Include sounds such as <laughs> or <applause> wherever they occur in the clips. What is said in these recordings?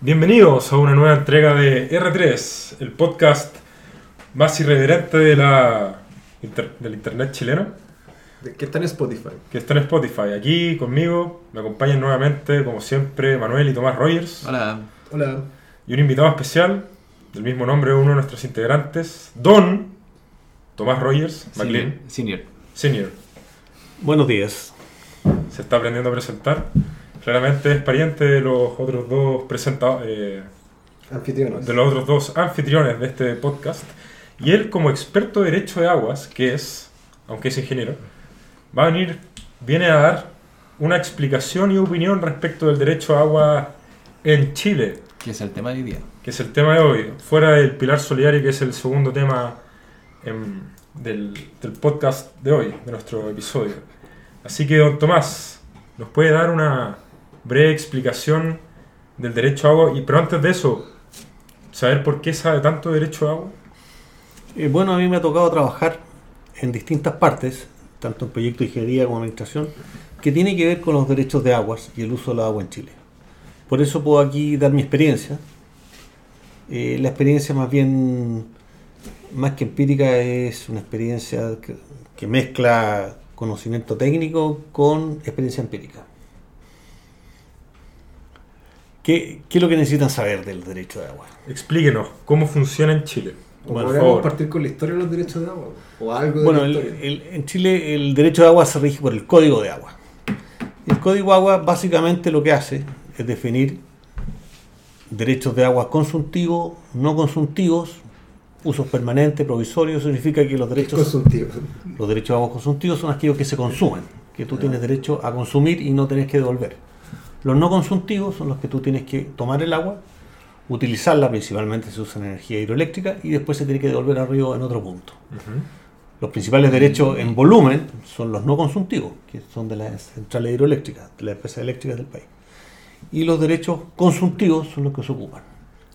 Bienvenidos a una nueva entrega de R3, el podcast más irreverente de la, inter- del internet chileno, Que está en Spotify. que está en Spotify. Aquí conmigo me acompañan nuevamente, como siempre, Manuel y Tomás Rogers. Hola. Hola. Y un invitado especial, del mismo nombre uno de nuestros integrantes, Don Tomás Rogers, McLean, Senior. Senior. Buenos días. Se está aprendiendo a presentar. Claramente es pariente de los otros dos presentadores. Anfitriones. de los otros dos anfitriones de este podcast. Y él, como experto de derecho de aguas, que es, aunque es ingeniero, va a venir, viene a dar una explicación y opinión respecto del derecho a agua en Chile, Que es el tema de hoy día. que es el tema de hoy, fuera del pilar solidario, que es el segundo tema em, del, del podcast de hoy, de nuestro episodio. Así que, don Tomás, ¿nos puede dar una breve explicación del derecho a agua? Y, pero antes de eso, saber por qué sabe tanto de derecho a agua. Eh, bueno, a mí me ha tocado trabajar en distintas partes, tanto en proyectos de ingeniería como administración, que tiene que ver con los derechos de aguas y el uso del agua en Chile. Por eso puedo aquí dar mi experiencia. Eh, la experiencia más bien, más que empírica, es una experiencia que mezcla conocimiento técnico con experiencia empírica. ¿Qué, ¿Qué es lo que necesitan saber del derecho de agua? Explíquenos cómo funciona en Chile. O podríamos favor. partir con la historia de los derechos de agua. O algo de Bueno, la el- historia. el- en Chile el derecho de agua se rige por el Código de Agua. El Código de Agua básicamente lo que hace es definir derechos de agua consultivos, no consultivos, usos permanentes, provisorios. Significa que los derechos, los derechos de agua consultivos son aquellos que se consumen, que tú tienes derecho a consumir y no tenés que devolver. Los no consultivos son los que tú tienes que tomar el agua, utilizarla, principalmente se usa en energía hidroeléctrica, y después se tiene que devolver al río en otro punto. Los principales derechos en volumen son los no consultivos, que son de las centrales hidroeléctricas, de las empresas eléctricas del país. Y los derechos consultivos son los que se ocupan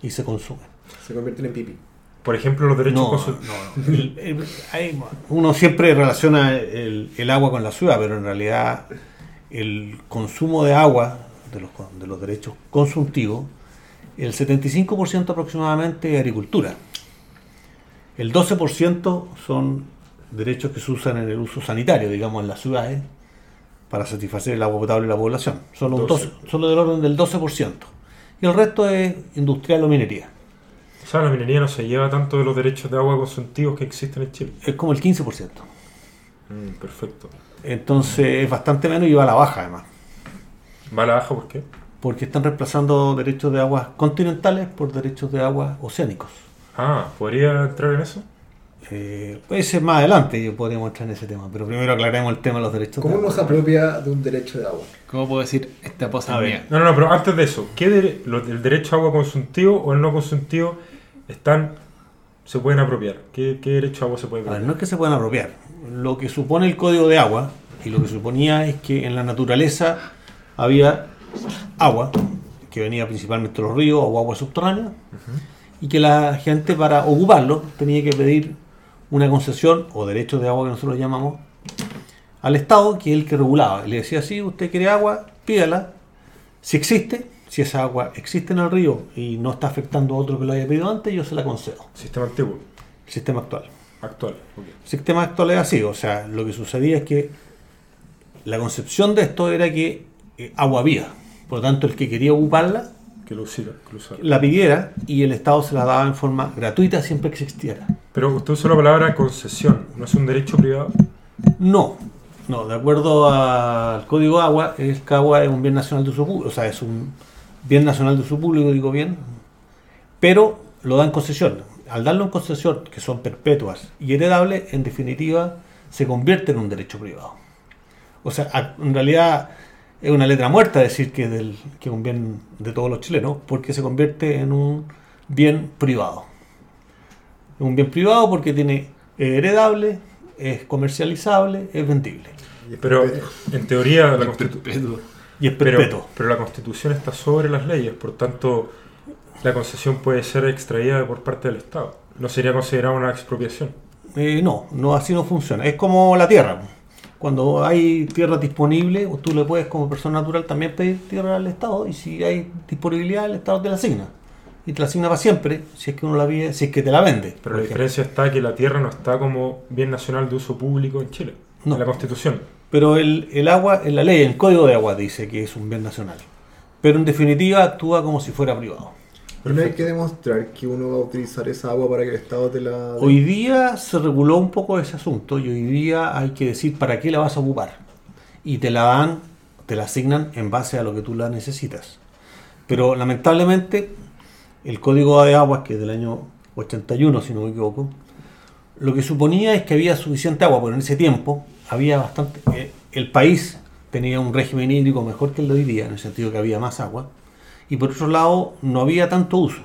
y se consumen. Se convierten en pipi. Por ejemplo, los derechos No, no, no. El- el- hay- uno siempre relaciona el, el agua con la ciudad, pero en realidad el consumo de agua de los, con- de los derechos consultivos, el 75% aproximadamente es agricultura. El 12% son derechos que se usan en el uso sanitario, digamos, en las ciudades, para satisfacer el agua potable de la población. Solo, un 12. 12 solo del orden del 12%. Y el resto es industrial o minería. O sea, la minería no se lleva tanto de los derechos de agua consultivos que existen en Chile. Es como el 15%. Mm, perfecto. Entonces es bastante menos y va a la baja además. ¿Va a la baja por qué? Porque están reemplazando derechos de aguas continentales por derechos de aguas oceánicos. Ah, ¿podría entrar en eso? Eh, ese es más adelante yo podríamos entrar en ese tema, pero primero aclaremos el tema de los derechos ¿Cómo de uno agua. se apropia de un derecho de agua? ¿Cómo puedo decir esta cosa mía? No, no, no, pero antes de eso, ¿qué dere- lo- ¿el derecho a agua consultivo o el no consultivo están, se pueden apropiar? ¿Qué, qué derecho a agua se puede A ver, apropiar? no es que se puedan apropiar. Lo que supone el código de agua y lo que suponía es que en la naturaleza había agua que venía principalmente de los ríos o agua subterránea y que la gente para ocuparlo tenía que pedir una concesión o derecho de agua que nosotros llamamos al Estado, que es el que regulaba. Y le decía, sí, usted quiere agua, pídala. Si existe, si esa agua existe en el río y no está afectando a otro que lo haya pedido antes, yo se la concedo. Sistema antiguo, sistema actual. actual. ok. El sistema actual es así, o sea, lo que sucedía es que la concepción de esto era que eh, agua había. Por lo tanto, el que quería ocuparla, Que lo la pidiera y el Estado se la daba en forma gratuita siempre que existiera. Pero usted usó la palabra concesión, ¿no es un derecho privado? No, no, de acuerdo al Código de Agua, el agua es un bien nacional de uso público, o sea, es un bien nacional de uso público, digo bien, pero lo dan concesión. Al darlo en concesión, que son perpetuas y heredables, en definitiva, se convierte en un derecho privado. O sea, en realidad es una letra muerta decir que, del, que es un bien de todos los chilenos, porque se convierte en un bien privado. Es un bien privado porque tiene es heredable, es comercializable, es vendible es Pero en teoría la, El constitu- perpetuo. y es pero, perpetuo. pero la constitución está sobre las leyes, por tanto la concesión puede ser extraída por parte del Estado. No sería considerada una expropiación. Eh, no, no, así no funciona. Es como la tierra. Cuando hay tierra disponible, o tú le puedes como persona natural también pedir tierra al Estado y si hay disponibilidad el Estado te la asigna. Y te la asigna para siempre, si es que uno la pide, si es que te la vende. Pero la diferencia está que la tierra no está como bien nacional de uso público en Chile, No. en la Constitución. Pero el, el agua, en la ley, el código de agua dice que es un bien nacional. Pero en definitiva actúa como si fuera privado. Y no hay que demostrar que uno va a utilizar esa agua para que el Estado te la... Hoy día se reguló un poco ese asunto y hoy día hay que decir para qué la vas a ocupar. Y te la dan, te la asignan en base a lo que tú la necesitas. Pero lamentablemente el código de aguas, que es del año 81 si no me equivoco, lo que suponía es que había suficiente agua, porque en ese tiempo había bastante... eh, el país tenía un régimen hídrico mejor que el de hoy día, en el sentido que había más agua, y por otro lado no había tanto uso.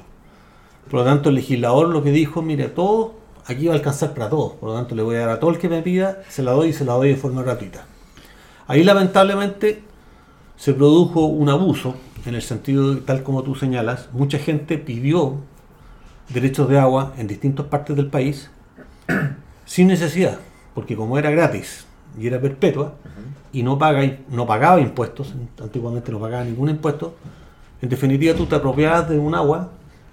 Por lo tanto, el legislador lo que dijo, mire, todo aquí va a alcanzar para todos. Por lo tanto, le voy a dar a todo el que me pida, se la doy y se la doy de forma gratuita. Ahí lamentablemente se produjo un abuso, en el sentido de, tal como tú señalas, mucha gente pidió derechos de agua en distintas partes del país <clears throat> sin necesidad, porque como era gratis y era perpetua y no, paga, no pagaba impuestos, antiguamente no pagaba ningún impuesto, en definitiva tú te apropiabas de un agua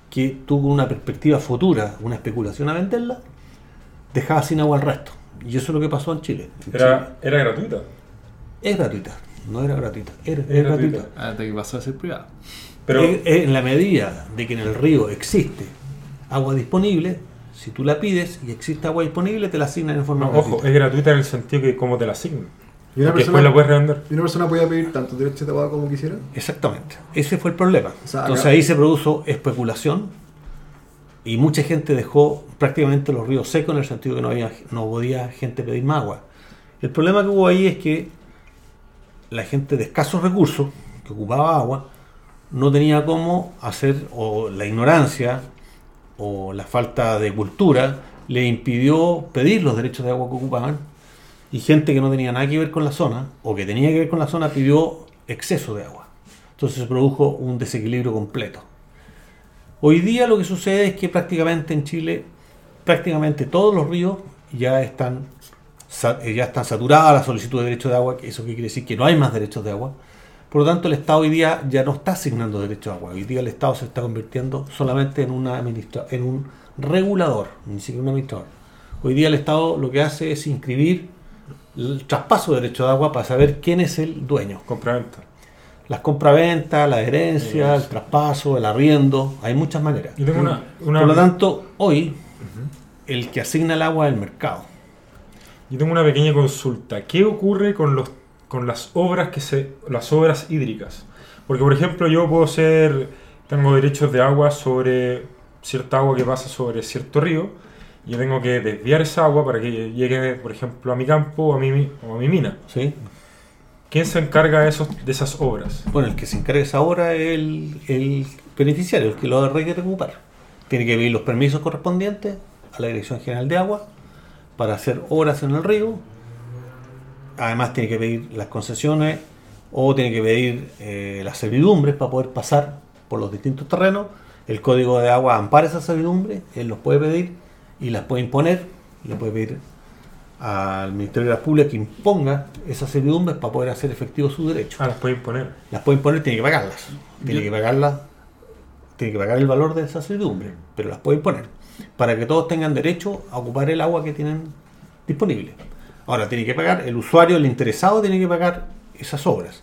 que tuvo una perspectiva futura, una especulación a venderla, dejaba sin agua al resto. Y eso es lo que pasó en Chile. En Chile Era, gratuita. es gratuita, no era gratuita, era, gratuita. gratuita. Hasta que pasó a ser privada. Pero en la medida de que en el río existe agua disponible, si tú la pides y existe agua disponible, te la asignan en forma no, ojo, gratuita. es gratuita en el sentido que como te la asignan. Y una, después persona, la puedes revender. y una persona podía pedir tantos derechos de agua como quisiera. Exactamente. Ese fue el problema. O sea, Entonces acá- ahí se produjo especulación y mucha gente dejó prácticamente los ríos secos en el sentido que no, había, no podía gente pedir más agua. El problema que hubo ahí es que la gente de escasos recursos, que ocupaba agua, no tenía cómo hacer, o la ignorancia, o la falta de cultura, le impidió pedir los derechos de agua que ocupaban, y gente que no tenía nada que ver con la zona, o que tenía que ver con la zona, pidió exceso de agua. Entonces se produjo un desequilibrio completo. Hoy día lo que sucede es que prácticamente en Chile, prácticamente todos los ríos ya están, eh, ya están saturadas la solicitud de derechos de agua, eso que quiere decir que no hay más derechos de agua. Por lo tanto, el Estado hoy día ya no está asignando derechos de agua. Hoy día el Estado se está convirtiendo solamente en, una en un regulador, ni siquiera un administrador. Hoy día el Estado lo que hace es inscribir el traspaso de derechos de agua para saber quién es el dueño. Compra-venta. Las compraventas, la herencia, el traspaso, el arriendo, hay muchas maneras. Yo tengo una, una- Por lo tanto, hoy el que asigna el agua es el mercado. yo tengo una pequeña consulta. ¿Qué ocurre con los con las obras que se las obras hídricas? Porque por ejemplo, yo puedo ser tengo derechos de agua sobre cierta agua que pasa sobre cierto río yo tengo que desviar esa agua para que llegue, por ejemplo, a mi campo o a mi, o a mi mina. ¿sí? ¿Quién se encarga de, esos, de esas obras? Bueno, el que se encarga de esa obra es el, el beneficiario, el que lo requiere ocupar. Tiene que pedir los permisos correspondientes a la Dirección General de Agua para hacer obras en el río. Además tiene que pedir las concesiones o tiene que pedir eh, las servidumbres para poder pasar por los distintos terrenos. El código de agua ampara esas servidumbres, él los puede pedir y las puede imponer. Le puede pedir al Ministerio de la Pública que imponga esas servidumbres para poder hacer efectivo su derecho Ah, las puede imponer. las pueden poner, tiene que pagarlas. Tiene Yo- que pagarlas, tiene que pagar el valor de esa servidumbre, pero las pueden poner. Para que todos tengan derecho a ocupar el agua que tienen disponible. Ahora, tiene que pagar, el usuario, el interesado, tiene que pagar esas obras.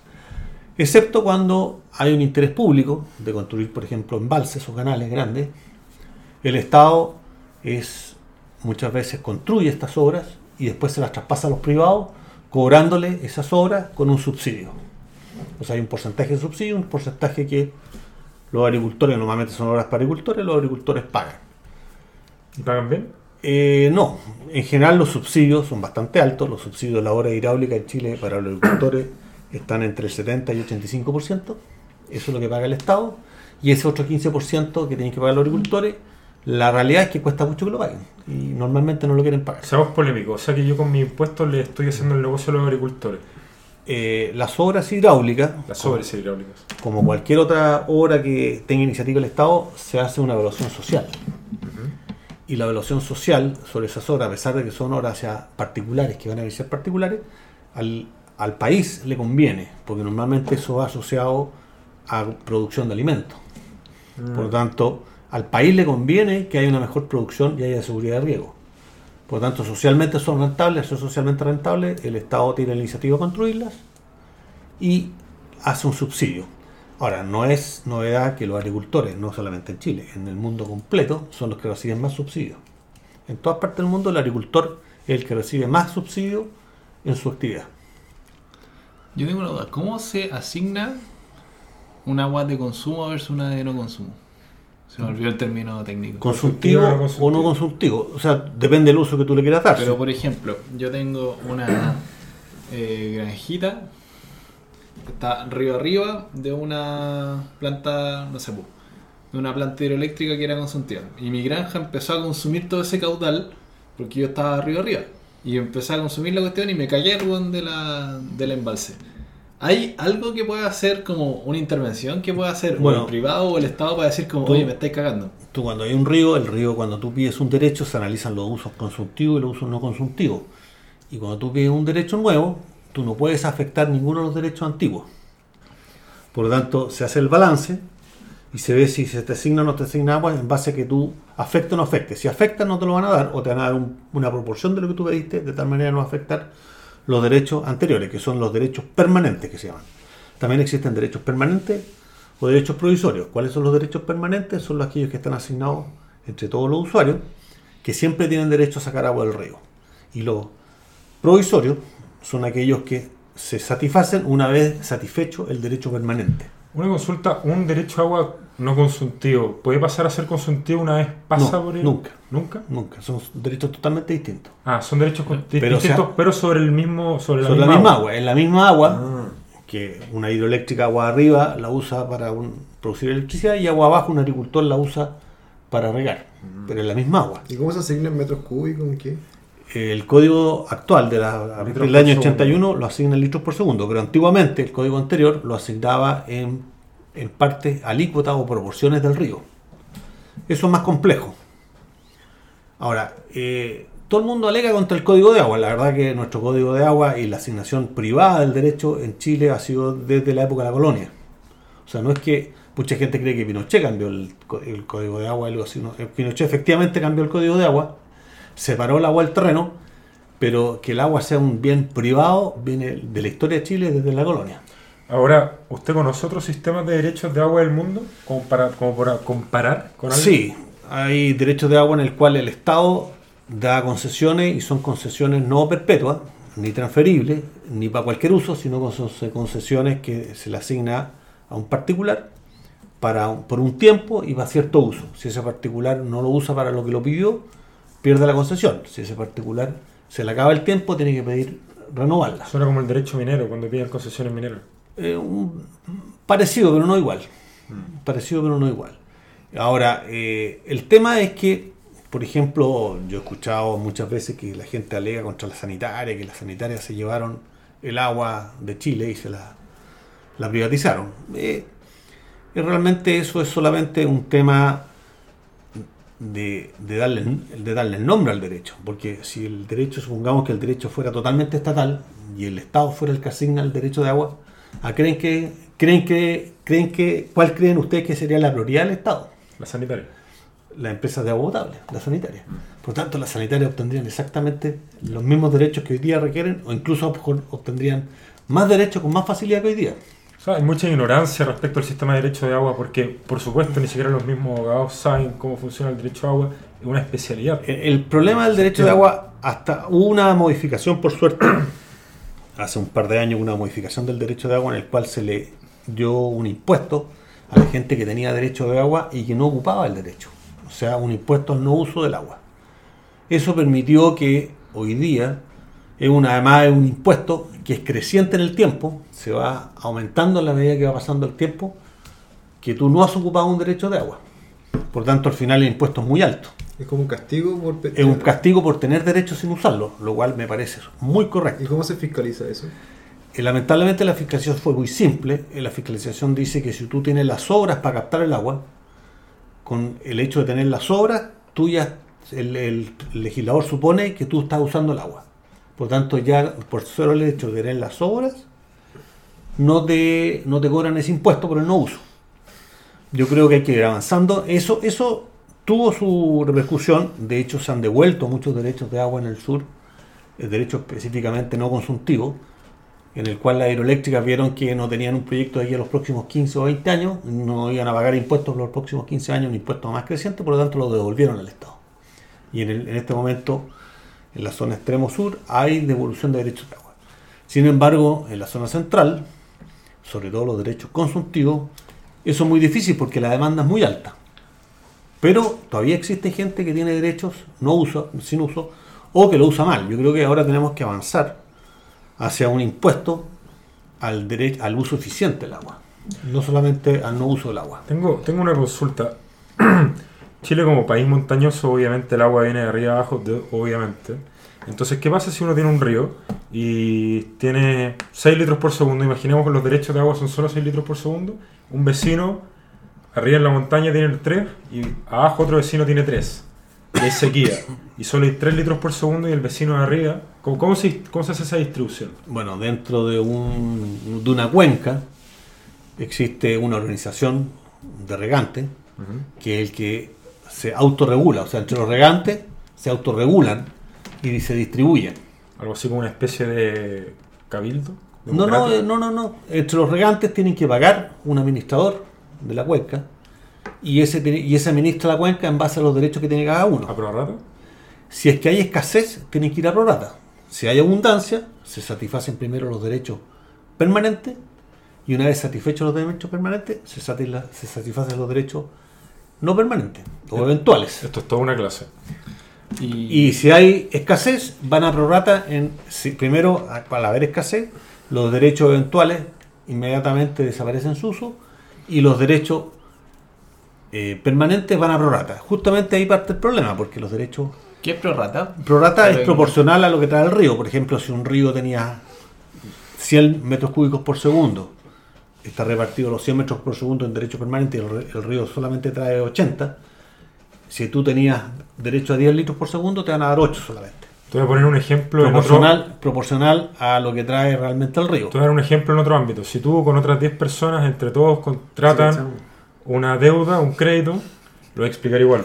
Excepto cuando hay un interés público de construir, por ejemplo, embalses o canales grandes. El Estado es muchas veces construye estas obras y después se las traspasa a los privados, cobrándole esas obras con un subsidio. O sea, hay un porcentaje de subsidio, un porcentaje que los agricultores, normalmente son obras para agricultores, los agricultores pagan. ¿Y pagan bien? Eh, no, en general los subsidios son bastante altos. Los subsidios de la obra hidráulica en Chile para los agricultores están entre el 70 y 85%. Eso es lo que paga el Estado. Y ese otro 15% que tienen que pagar los agricultores, la realidad es que cuesta mucho que lo paguen. Y normalmente no lo quieren pagar. Seamos polémicos. O sea que yo con mis impuestos le estoy haciendo el negocio a los agricultores. Eh, las obras hidráulicas, Las obras hidráulicas. como cualquier otra obra que tenga iniciativa del Estado, se hace una evaluación social. Y la evaluación social sobre esas obras, a pesar de que son obras ya particulares, que van a ser particulares, al, al país le conviene, porque normalmente eso va asociado a producción de alimentos. Por lo tanto, al país le conviene que haya una mejor producción y haya seguridad de riego. Por lo tanto, socialmente son rentables, son socialmente rentables, el Estado tiene la iniciativa de construirlas y hace un subsidio. Ahora, no es novedad que los agricultores, no solamente en Chile, en el mundo completo, son los que reciben más subsidios. En todas partes del mundo el agricultor es el que recibe más subsidio en su actividad. Yo tengo una duda. ¿Cómo se asigna un agua de consumo versus una de no consumo? Se me olvidó el término técnico. Consultivo Consultivo o no o consultivo. no consultivo. O sea, depende del uso que tú le quieras dar. Pero por ejemplo, yo tengo una eh, granjita que está río arriba de una planta, no sé, pu, de una planta hidroeléctrica que era consumtiva. Y mi granja empezó a consumir todo ese caudal porque yo estaba río arriba. Y empecé a consumir la cuestión y me callé el de la, del embalse. ¿Hay algo que pueda hacer como una intervención que pueda hacer o Bueno, el privado o el Estado para decir como, tú- oye, me estáis cagando? Tú cuando hay un río, el río cuando tú pides un derecho se analizan los usos consultivos y los usos no consultivos. Y cuando tú pides un derecho nuevo, tú no puedes afectar ninguno de los derechos antiguos. Por lo tanto, se hace el balance y se ve si se te asigna o no te asigna agua en base a que tú afecte o no afecte. Si afecta no te lo van a dar o te van a dar un- una proporción de lo que tú pediste de tal manera no afectar los derechos anteriores, que son los derechos permanentes que se llaman. También existen derechos permanentes o derechos provisorios. ¿Cuáles son los derechos permanentes? Son los aquellos que están asignados entre todos los usuarios, que siempre tienen derecho a sacar agua del río. Y los provisorios son aquellos que se satisfacen una vez satisfecho el derecho permanente. Una consulta, un derecho a agua no consultivo, ¿puede pasar a ser consultivo una vez pasa No, por el... nunca. ¿Nunca? Nunca, son derechos totalmente distintos. Ah, son derechos Pero, distintos, o sea, pero sobre el mismo... Sobre la misma, la misma agua. agua. Es la misma agua Ah, que una hidroeléctrica agua arriba la usa para un- producir electricidad y agua abajo un agricultor la usa para regar. Pero es la misma agua. ¿Y cómo se asignan metros cúbicos? ¿En qué? El código actual de la, del año segundo. 81 lo asigna en litros por segundo, pero antiguamente el código anterior lo asignaba en, en parte alícuotas o proporciones del río. Eso es más complejo. Ahora, eh, todo el mundo alega contra el código de agua. La verdad que nuestro código de agua y la asignación privada del derecho en Chile ha sido desde la época de la colonia. O sea, no es que mucha gente cree que Pinochet cambió el, código de agua, algo así. no. Eh, Pinochet efectivamente cambió el código de agua, separó el agua del terreno, pero que el agua sea un bien privado viene de la historia de Chile desde la colonia. Ahora, ¿usted conoce otros sistemas de derechos de agua del mundo? Como para, como para comparar con algo. Sí, hay derechos de agua en el cual el Estado da concesiones y son concesiones no perpetuas, ni transferibles, ni para cualquier uso, sino concesiones que se le asigna a un particular para por un tiempo y para cierto uso. Si ese particular no lo usa para lo que lo pidió, pierde la concesión. Si ese particular se le acaba el tiempo, tiene que pedir renovarla. Suena como el derecho minero, cuando piden concesiones mineras. Eh, un- parecido, pero no igual. Parecido, pero no igual. Ahora, eh, el tema es que, por ejemplo, yo he escuchado muchas veces que la gente alega contra la sanitaria, que las sanitarias se llevaron el agua de Chile y se la, la privatizaron. Eh, y realmente eso es solamente un tema de, de darle, de darle nombre al derecho. Porque si el derecho, supongamos que el derecho fuera totalmente estatal y el Estado fuera el que asigna el derecho de agua, ¿a creen que, creen que, creen que, cuál creen ustedes que sería la prioridad del Estado? La sanitaria. La empresa de agua potable, la sanitaria. Por tanto, las sanitarias obtendrían exactamente los mismos derechos que hoy día requieren, o incluso obtendrían más derechos con más facilidad que hoy día. O sea, hay mucha ignorancia respecto al sistema de derecho de agua porque, por supuesto, ni siquiera los mismos abogados saben cómo funciona el derecho a agua. Es una especialidad. El, el problema del derecho de agua, hasta hubo una modificación, por suerte, hace un par de años, una modificación del derecho de agua en el cual se le dio un impuesto a la gente que tenía derecho de agua y que no ocupaba el derecho. O sea, un impuesto al no uso del agua. Eso permitió que hoy día, es una, además es un impuesto que es creciente en el tiempo, se va aumentando a la medida que va pasando el tiempo, que tú no has ocupado un derecho de agua. Por tanto, al final el impuesto es muy alto. Es como un castigo por... Es un castigo por tener derechos sin usarlo, lo cual me parece muy ¿Y correcto. cómo se fiscaliza eso? Eh, lamentablemente la fiscalización fue muy simple. Eh, La fiscalización dice que si tú tienes las obras para captar el agua, con el hecho de tener las obras, tú ya, el, el legislador supone que tú estás usando el agua. Por tanto, ya por solo el hecho de tener las obras, no te, no te cobran ese impuesto por el no uso. Yo creo que hay que ir avanzando. Eso, eso tuvo su repercusión. De hecho, se han devuelto muchos derechos de agua en el sur, eh, derechos específicamente no consultivos, en el cual las hidroeléctricas vieron que no tenían un proyecto de aquí a los próximos 15 o 20 años, no iban a pagar impuestos por los próximos 15 años, un impuesto más creciente, por lo tanto lo devolvieron al Estado. Y en, el- en este momento, en la zona extremo sur, hay devolución de derechos de agua. Sin embargo, en la zona central, sobre todo los derechos consultivos, eso es muy difícil porque la demanda es muy alta. Pero todavía existe gente que tiene derechos no uso, sin uso o que lo usa mal. Yo creo que ahora tenemos que avanzar hacia un impuesto al, derecho, al uso eficiente del agua, no solamente al no uso del agua. Tengo, tengo una consulta. <clears throat> Chile como país montañoso, obviamente el agua viene de arriba abajo, de- obviamente. Entonces, ¿qué pasa si uno tiene un río y tiene 6 litros por segundo? Imaginemos que los derechos de agua son solo 6 litros por segundo. Un vecino arriba en la montaña tiene 3 y abajo otro vecino tiene 3. Y hay sequía. Y solo hay 3 litros por segundo y el vecino de arriba. ¿Cómo, cómo se, cómo se hace esa distribución? Bueno, dentro de, un, de una cuenca existe una organización de regantes que es el que se autorregula, o sea, entre los regantes se autorregulan y se distribuyen. Algo así como una especie de cabildo. No, no, eh, no, no, no. Entre los regantes tienen que pagar un administrador de la cuenca y ese, y ese administra la cuenca en base a los derechos que tiene cada uno. ¿A prorrata? Si es que hay escasez, tienen que ir a prorata. Si hay abundancia, se satisfacen primero los derechos permanentes y una vez satisfechos los derechos permanentes, se satisfacen los derechos no permanentes o eventuales. Esto es toda una clase. Y, Y si hay escasez, van a prorata en si- primero, al haber escasez, los derechos eventuales inmediatamente desaparecen su uso y los derechos eh, permanentes van a prorata. Justamente ahí parte el problema, porque los derechos ¿Qué es prorrata? Prorata es proporcional a lo que trae el río. Por ejemplo, si un río tenía 100 metros cúbicos por segundo, está repartido los 100 metros por segundo en derecho permanente y el, el río solamente trae 80. Si tú tenías derecho a 10 litros por segundo, te van a dar 8 solamente. Te voy a poner un ejemplo en otro, Proporcional, proporcional a lo que trae realmente el río. te voy a dar un ejemplo en otro ámbito. Si tú con otras 10 personas, entre todos contratan una deuda, un crédito, lo voy a explicar igual.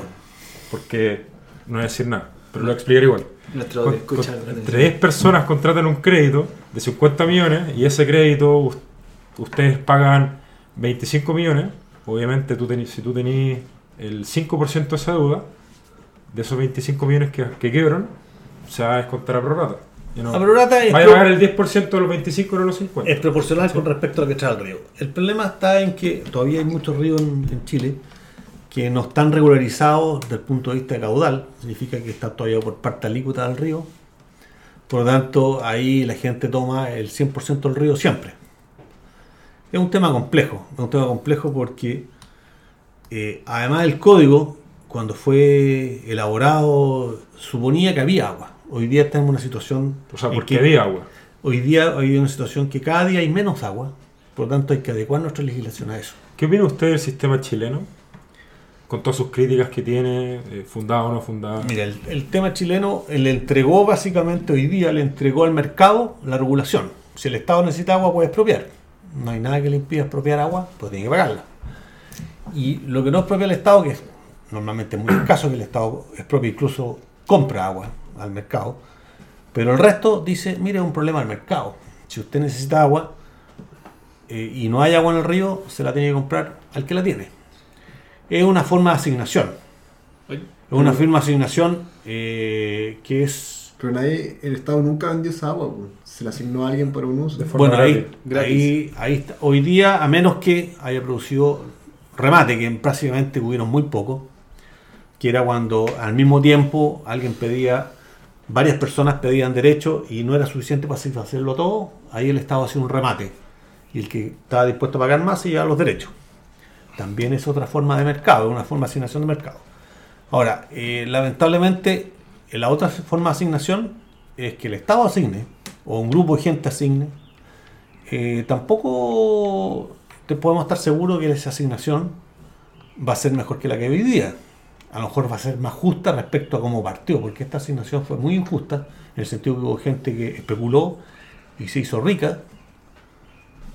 Porque no voy a decir nada, pero lo voy a explicar igual. Nuestro Con- escucha. con- entre 10 personas contratan un crédito de 50 millones y ese crédito us- ustedes pagan 25 millones. Obviamente, tú tení- si tú tenés el 5% de esa deuda, de esos 25 millones que, que quebran, se va a descontar a prorrata. Y no- La prorata es, Vaya a pagar el 10% de los 25 no los 50. es proporcional con respecto a lo que trae el río. El problema está en que todavía hay muchos ríos en, en Chile que no están regularizados desde el punto de vista de caudal, significa que está todavía por parte alícuota del río. Por lo tanto, ahí la gente toma el 100% del río siempre. Es un tema complejo, es un tema complejo porque eh, además el código, cuando fue elaborado, suponía que había agua. Hoy día estamos en una situación O sea, porque que- había agua. Hoy día hay una situación que cada día hay menos agua, por lo tanto hay que adecuar nuestra legislación a eso. ¿Qué opina usted del sistema chileno? Con todas sus críticas que tiene, eh, fundada o no fundada. Mira, el, el tema chileno le entregó básicamente hoy día, le entregó al mercado la regulación. Si el Estado necesita agua, puede expropiar. No hay nada que le impida expropiar agua, pues tiene que pagarla. Y lo que no expropia el Estado, que es normalmente muy escaso que el Estado expropie, incluso compra agua al mercado, pero el resto dice, mire, es un problema del mercado. Si usted necesita agua eh, y no hay agua en el río, se la tiene que comprar al que la tiene. Es una forma de asignación. Es una firma de asignación eh, que es. Pero nadie, el Estado nunca vendió esa agua, pues. se la asignó a alguien para un uso. De forma Bueno, ahí, gratis. Gratis. ahí, ahí está. Hoy día, a menos que haya producido remate, que prácticamente hubieron muy poco, que era cuando al mismo tiempo alguien pedía, varias personas pedían derecho y no era suficiente para satisfacerlo todo, ahí el Estado hacía un remate. Y el que estaba dispuesto a pagar más se llevaba los derechos. También es otra forma de mercado, una forma de asignación de mercado. Ahora, eh, lamentablemente, eh, la otra forma de asignación es que el Estado asigne, o un grupo de gente asigne, eh, tampoco te podemos estar seguros que esa asignación va a ser mejor que la que hoy día. a lo mejor va a ser más justa respecto a cómo partió, porque esta asignación fue muy injusta, en el sentido que hubo gente que especuló y se hizo rica,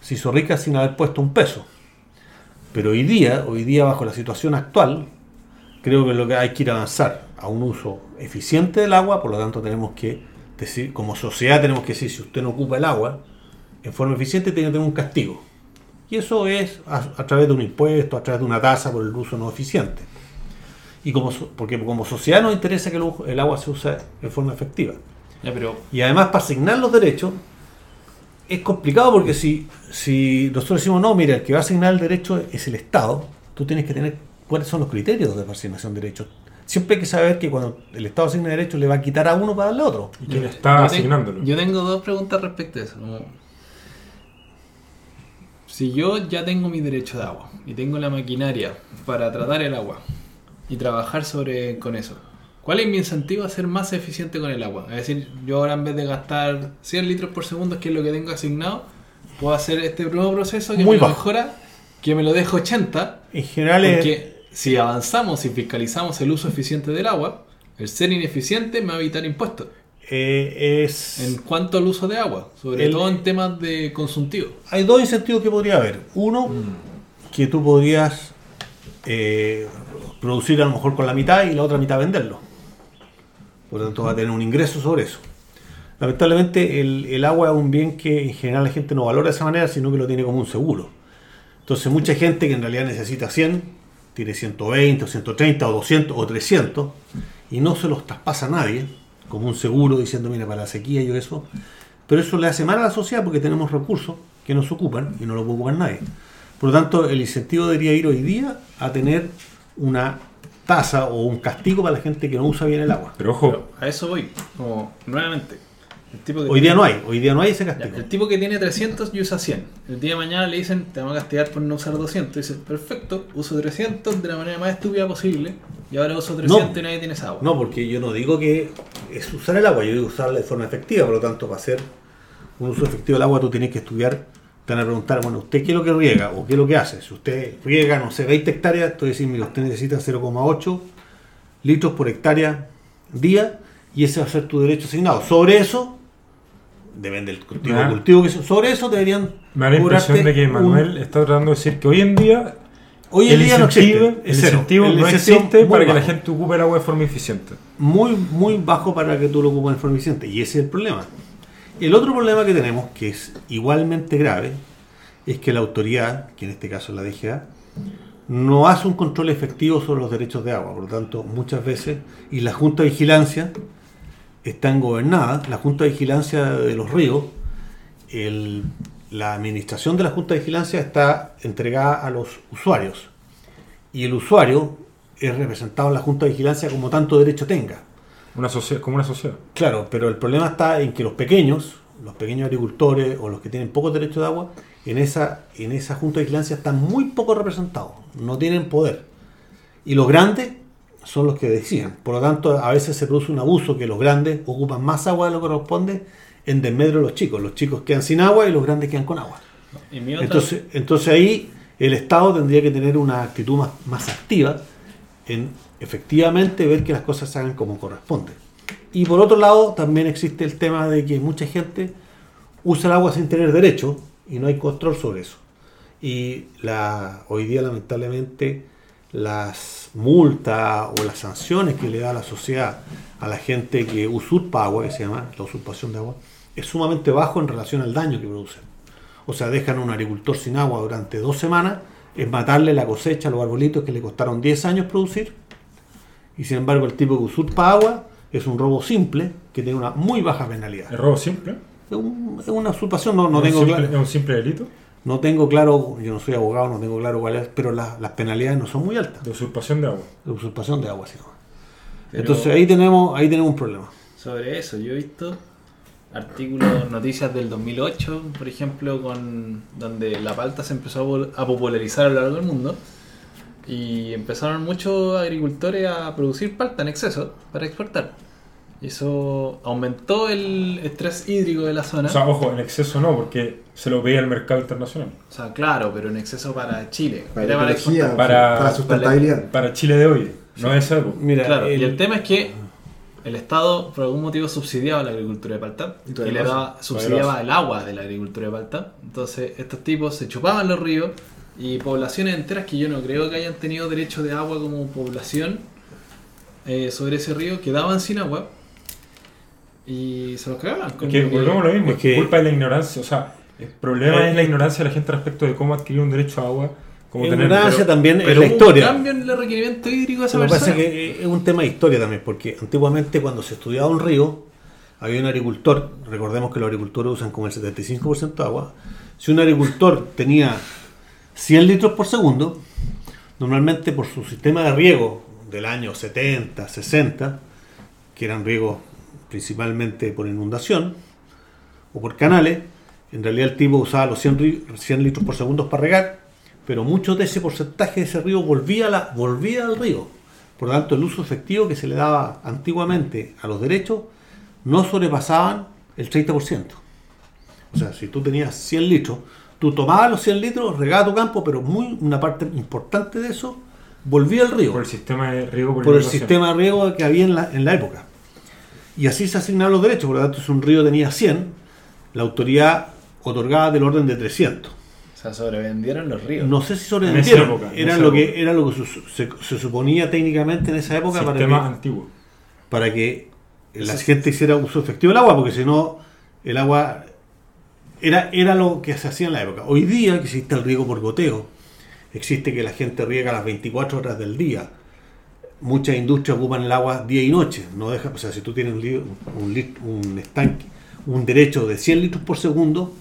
se hizo rica sin haber puesto un peso. Pero hoy día, hoy día bajo la situación actual, creo que lo que hay que ir a avanzar a un uso eficiente del agua, por lo tanto tenemos que decir, como sociedad tenemos que decir, si usted no ocupa el agua en forma eficiente, tiene que tener un castigo. Y eso es a, a través de un impuesto, a través de una tasa por el uso no eficiente. Y como, so- porque como sociedad nos interesa que el, u- el agua se use en forma efectiva. Ya, pero Y además para asignar los derechos es complicado porque si, si nosotros decimos, no, mira, el que va a asignar el derecho es el Estado, tú tienes que tener cuáles son los criterios de asignación de derechos. Siempre hay que saber que cuando el Estado asigna derechos le va a quitar a uno para darle a otro. ¿Y quién está yo asignándolo? Tengo, yo tengo dos preguntas respecto a eso. Si yo ya tengo mi derecho de agua y tengo la maquinaria para tratar el agua y trabajar sobre con eso, ¿cuál es mi incentivo a ser más eficiente con el agua? Es decir, yo ahora en vez de gastar 100 litros por segundo, que es lo que tengo asignado, puedo hacer este nuevo proceso que Muy me bajo. mejora, que me lo dejo 80 En general es- porque si avanzamos y fiscalizamos el uso eficiente del agua, el ser ineficiente me va a evitar impuestos. Eh, es... En cuanto al uso de agua, sobre El- todo en temas de consultivo. Hay dos incentivos que podría haber. Uno, que tú podrías eh, producir a lo mejor con la mitad y la otra mitad venderlo. Por lo tanto, va a tener un ingreso sobre eso. Lamentablemente, el, el agua es un bien que en general la gente no valora de esa manera, sino que lo tiene como un seguro. Entonces, mucha gente que en realidad necesita 100, tiene 120, o 130, o 200, o 300, y no se los traspasa a nadie, como un seguro diciendo, mira, para la sequía y eso. Pero eso le hace mal a la sociedad porque tenemos recursos que nos ocupan y no lo puede ocupar nadie. Por lo tanto, el incentivo debería ir hoy día a tener una tasa o un castigo para la gente que no usa bien el agua. Pero ojo, Pero a eso voy, como nuevamente. El tipo que Hoy día no hay, hoy día no hay ese Ya, castigo. el tipo que tiene 300 y usa 100. El día de mañana le dicen, te vamos a castigar por no usar 200. Dice, perfecto, uso 300 de la manera más estúpida posible. Y ahora uso 300 y nadie tiene esa agua. No, porque yo no digo que es usar el agua, yo digo usarla de forma efectiva, por lo tanto, para hacer un uso efectivo del agua tú tienes que estudiar, te van a preguntar, bueno, ¿usted qué es lo que riega o qué es lo que hace? Si usted riega, no sé, 20 hectáreas, tú decís, mira, usted necesita 0,8 litros por hectárea día y ese va a ser tu derecho asignado. Sobre eso, depende del cultivo, cultivo que sobre eso deberían me da la impresión de que un- Manuel está tratando de decir que hoy en día Hoy en el día no incentivo, existe, el cero. incentivo El no existe para que la bajo. gente ocupe el agua de forma eficiente. muy, muy bajo para que tú lo ocupes en forma eficiente. Y ese es el problema. El otro problema que tenemos, que es igualmente grave, es que la autoridad, que en este caso es la DGA, no hace un control efectivo sobre los derechos de agua. Por lo tanto, muchas veces, y la Junta de Vigilancia están gobernadas, la Junta de Vigilancia de los ríos, el- la administración de la Junta de Vigilancia está entregada a los usuarios. Y el usuario es representado en la Junta de Vigilancia como tanto derecho tenga. Una como una sociedad. Claro, pero el problema está en que los pequeños, los pequeños agricultores o los que tienen poco derecho de agua, en esa, en esa junta de vigilancia están muy poco representados, no tienen poder. Y los grandes son los que deciden. Por lo tanto, a veces se produce un abuso que los grandes ocupan más agua de lo que corresponde en desmedro de los chicos. Los chicos quedan sin agua y los grandes quedan con agua. Entonces, entonces ahí el Estado tendría que tener una actitud más, más activa en efectivamente ver que las cosas se hagan como corresponde. Y por otro lado, también existe el tema de que mucha gente usa el agua sin tener derecho y no hay control sobre eso. Y la, hoy día, lamentablemente, las multas o las sanciones que le da la sociedad a la gente que usurpa agua, que se llama la usurpación de agua, es sumamente bajo en relación al daño que producen. O sea, dejan a un agricultor sin agua durante dos semanas, es matarle la cosecha a los arbolitos que le costaron 10 años producir. Y sin embargo, el tipo que usurpa agua es un robo simple que tiene una muy baja penalidad. ¿El robo simple? Es, un- es una usurpación, no, no ¿Es un tengo simple- claro. ¿Es un simple delito? No tengo claro, yo no soy abogado, no tengo claro cuál es, pero la- las penalidades no son muy altas. De usurpación de agua. De usurpación de agua, se llama. Pero- Entonces ahí tenemos, ahí tenemos un problema. Sobre eso, yo he visto artículos, noticias del 2008, por ejemplo, con donde la palta se empezó a popularizar a lo largo del mundo y empezaron muchos agricultores a producir palta en exceso para exportar. Y eso aumentó el estrés hídrico de la zona. O sea, ojo, en exceso no, porque se lo veía el mercado internacional. claro, pero en exceso para Chile. Para la. Para- para la sustentabilidad. Para Chile de hoy. No ser. po. Mira, Claro, y el- tema es que el Estado por algún motivo subsidiaba la agricultura de palta Y le daba, subsidiaba el agua de la agricultura de palta. Entonces estos tipos se chupaban los ríos y poblaciones enteras que yo no creo que hayan tenido derecho de agua como población eh, sobre ese río quedaban sin agua y se los cagaban. Es que lo volvemos a lo mismo, Es que- culpa de la ignorancia. O sea, el problema Eh, es la ignorancia de la gente respecto de cómo adquirir un derecho a agua. Tener. ignorancia pero- también es Pero la historia. un cambio en el requerimiento hídrico de esa Lo que pasa persona. es que es un tema de historia también, porque antiguamente cuando se estudiaba un río, había un agricultor, recordemos que los agricultores usan como el 75% de agua, si un agricultor tenía 100 litros por segundo, normalmente por su sistema de riego del año 70, 60, que eran riegos principalmente por inundación o por canales, en realidad el tipo usaba los 100, ri- 100 litros por segundo para regar, pero mucho de ese porcentaje de ese río volvía, la, volvía al río. Por lo tanto, el uso efectivo que se le daba antiguamente a los derechos no sobrepasaban el 30%. O sea, si tú tenías 100 litros, tú tomabas los 100 litros, regabas tu campo, pero muy una parte importante de eso volvía al río Por el sistema de riego por, por el sistema de riego que había en la, en la época. Y así se asignaban los derechos, por lo tanto, si un río tenía 100, la autoridad otorgaba del orden de 300. O sea, sobrevendieron los ríos. No sé si En sobrevendieron, esa época, en era esa lo época. que era lo que su- se, se suponía técnicamente en esa época para Sistema que, antiguo. para que la Eso- gente hiciera uso efectivo del agua, porque si no, el agua era, era lo que se hacía en la época. Hoy día que existe el riego por goteo, existe que la gente riega las 24 horas del día. Muchas industrias ocupan el agua día y noche. No deja, o sea, si tú tienes un, un, un estanque, un derecho de 100 litros por segundo,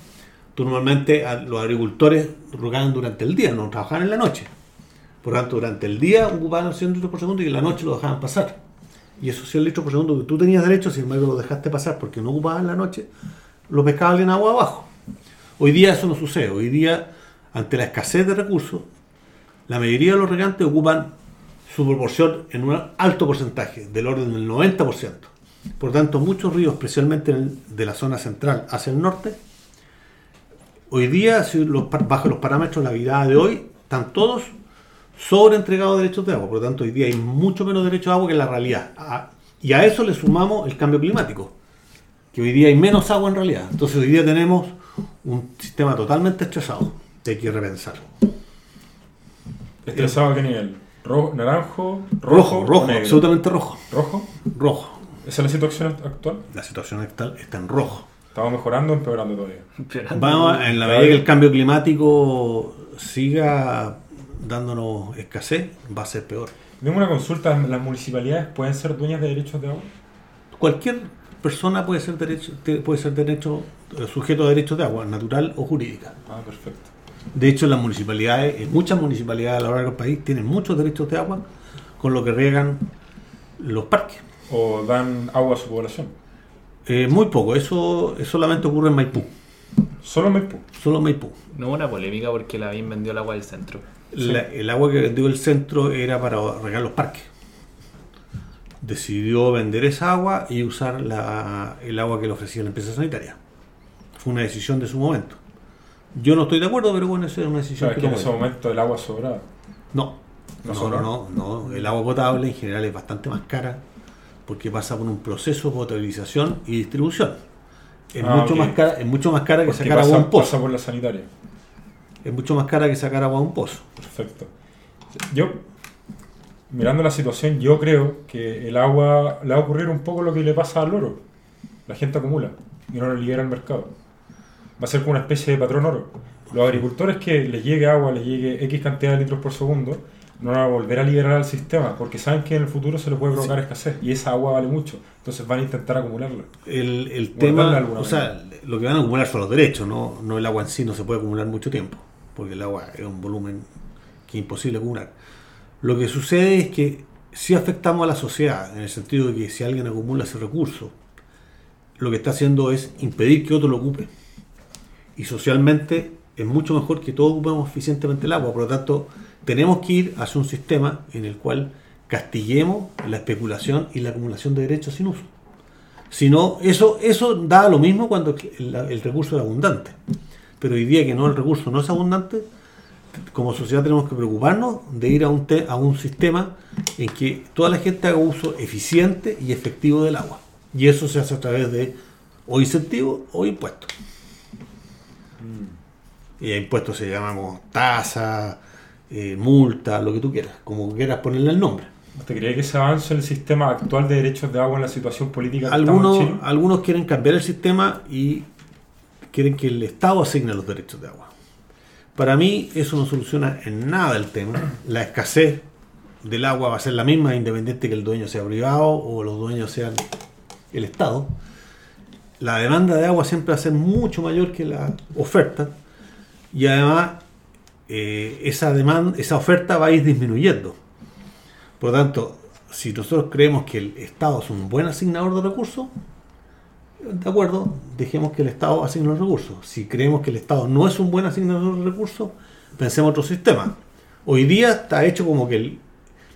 tú normalmente los agricultores regaban durante el día, no trabajaban en la noche. Por lo tanto, durante el día ocupaban los 100 litros por segundo y en la noche lo dejaban pasar. Y esos 100 litros por segundo que tú tenías derecho, sin embargo lo dejaste pasar porque no ocupaban en la noche, lo pescaban en agua abajo. Hoy día eso no sucede. Hoy día, ante la escasez de recursos, la mayoría de los regantes ocupan su proporción en un alto porcentaje, del orden del 90%. Por tanto, muchos ríos, especialmente de la zona central hacia el norte, hoy día, bajo los parámetros de la virada de hoy, están todos sobreentregados derechos de agua. Por lo tanto, hoy día hay mucho menos derechos de agua que en la realidad. Y a eso le sumamos el cambio climático, que hoy día hay menos agua en realidad. Entonces, hoy día tenemos un sistema totalmente estresado hay que repensar. ¿Estresado a qué nivel? ¿Rojo, naranjo? Rojo, rojo, negro? absolutamente rojo. ¿Rojo? Rojo. ¿Esa es la situación actual? La situación actual está en rojo. ¿Estamos mejorando o empeorando todavía? Vamos, en la medida que el cambio climático siga dándonos escasez, va a ser peor. Tengo una consulta. ¿Las municipalidades pueden ser dueñas de derechos de agua? Cualquier persona puede ser derecho, te- puede ser derecho, eh, sujeto a derechos de agua, natural o jurídica. Ah, perfecto. De hecho, las municipalidades, en muchas municipalidades a lo largo del país, tienen muchos derechos de agua con lo que riegan los parques. ¿O dan agua a su población? Eh, muy poco, eso, eso solamente ocurre en Maipú, Solo Maipú. solo en Maipú. No hubo una polémica porque la BIM vendió el agua del centro. La- el agua que vendió el centro era para regar los parques. Decidió vender esa agua y usar la- el agua que le ofrecía la empresa sanitaria. Fue una decisión de su momento. Yo no estoy de acuerdo, pero bueno, esa es una decisión Sabes que que en ese momento el agua sobraba. No, ¿No no, sobra? no, no, no. El agua potable en general es bastante más cara porque pasa por un proceso de potabilización y distribución. Es, Ah, mucho, más cara, es mucho más cara que sacar agua pasa, un pozo. pasa por la sanitaria. Es mucho más cara que sacar agua de un pozo. Perfecto. Yo, mirando la situación, yo creo que el agua le va a ocurrir un poco lo que le pasa al oro. La gente acumula y no lo libera al mercado. Va a ser como una especie de patrón oro. Los agricultores que les llegue agua, les llegue X cantidad de litros por segundo, no van a volver a liberar al sistema porque saben que en el futuro se les puede provocar escasez y esa agua vale mucho. Entonces van a intentar acumularla. El, el tema, o sea, lo que van a acumular son los derechos, no, no el agua en sí no se puede acumular mucho tiempo, porque el agua es un volumen que es imposible acumular. Lo que sucede es que si afectamos a la sociedad, en el sentido de que si alguien acumula ese recurso, lo que está haciendo es impedir que otro lo ocupe. Y socialmente es mucho mejor que todos ocupemos eficientemente el agua, por lo tanto tenemos que ir hacia un sistema en el cual castiguemos la especulación y la acumulación de derechos sin uso. Si no, eso, eso da lo mismo cuando el, recurso es abundante. Pero hoy día que no el recurso no es abundante, como sociedad tenemos que preocuparnos de ir a un, a un sistema en que toda la gente haga uso eficiente y efectivo del agua. Y eso se hace a través de o incentivos o impuestos. Y a impuestos se llamamos tasa, eh, multa, lo que tú quieras, como quieras ponerle el nombre. ¿Usted cree que se avance el sistema actual de derechos de agua en la situación política que estamos en Algunos, Chile? algunos quieren cambiar el sistema y quieren que el Estado asigne los derechos de agua. Para mí eso no soluciona en nada el tema. La escasez del agua va a ser la misma independiente que el dueño sea privado o los dueños sean el Estado. La demanda de agua siempre va a ser mucho mayor que la oferta y además eh, esa, demanda, esa oferta va a ir disminuyendo. Por lo tanto, si nosotros creemos que el Estado es un buen asignador de recursos, de acuerdo, dejemos que el Estado asigne los recursos. Si creemos que el Estado no es un buen asignador de recursos, pensemos otro sistema. Hoy día está hecho como que el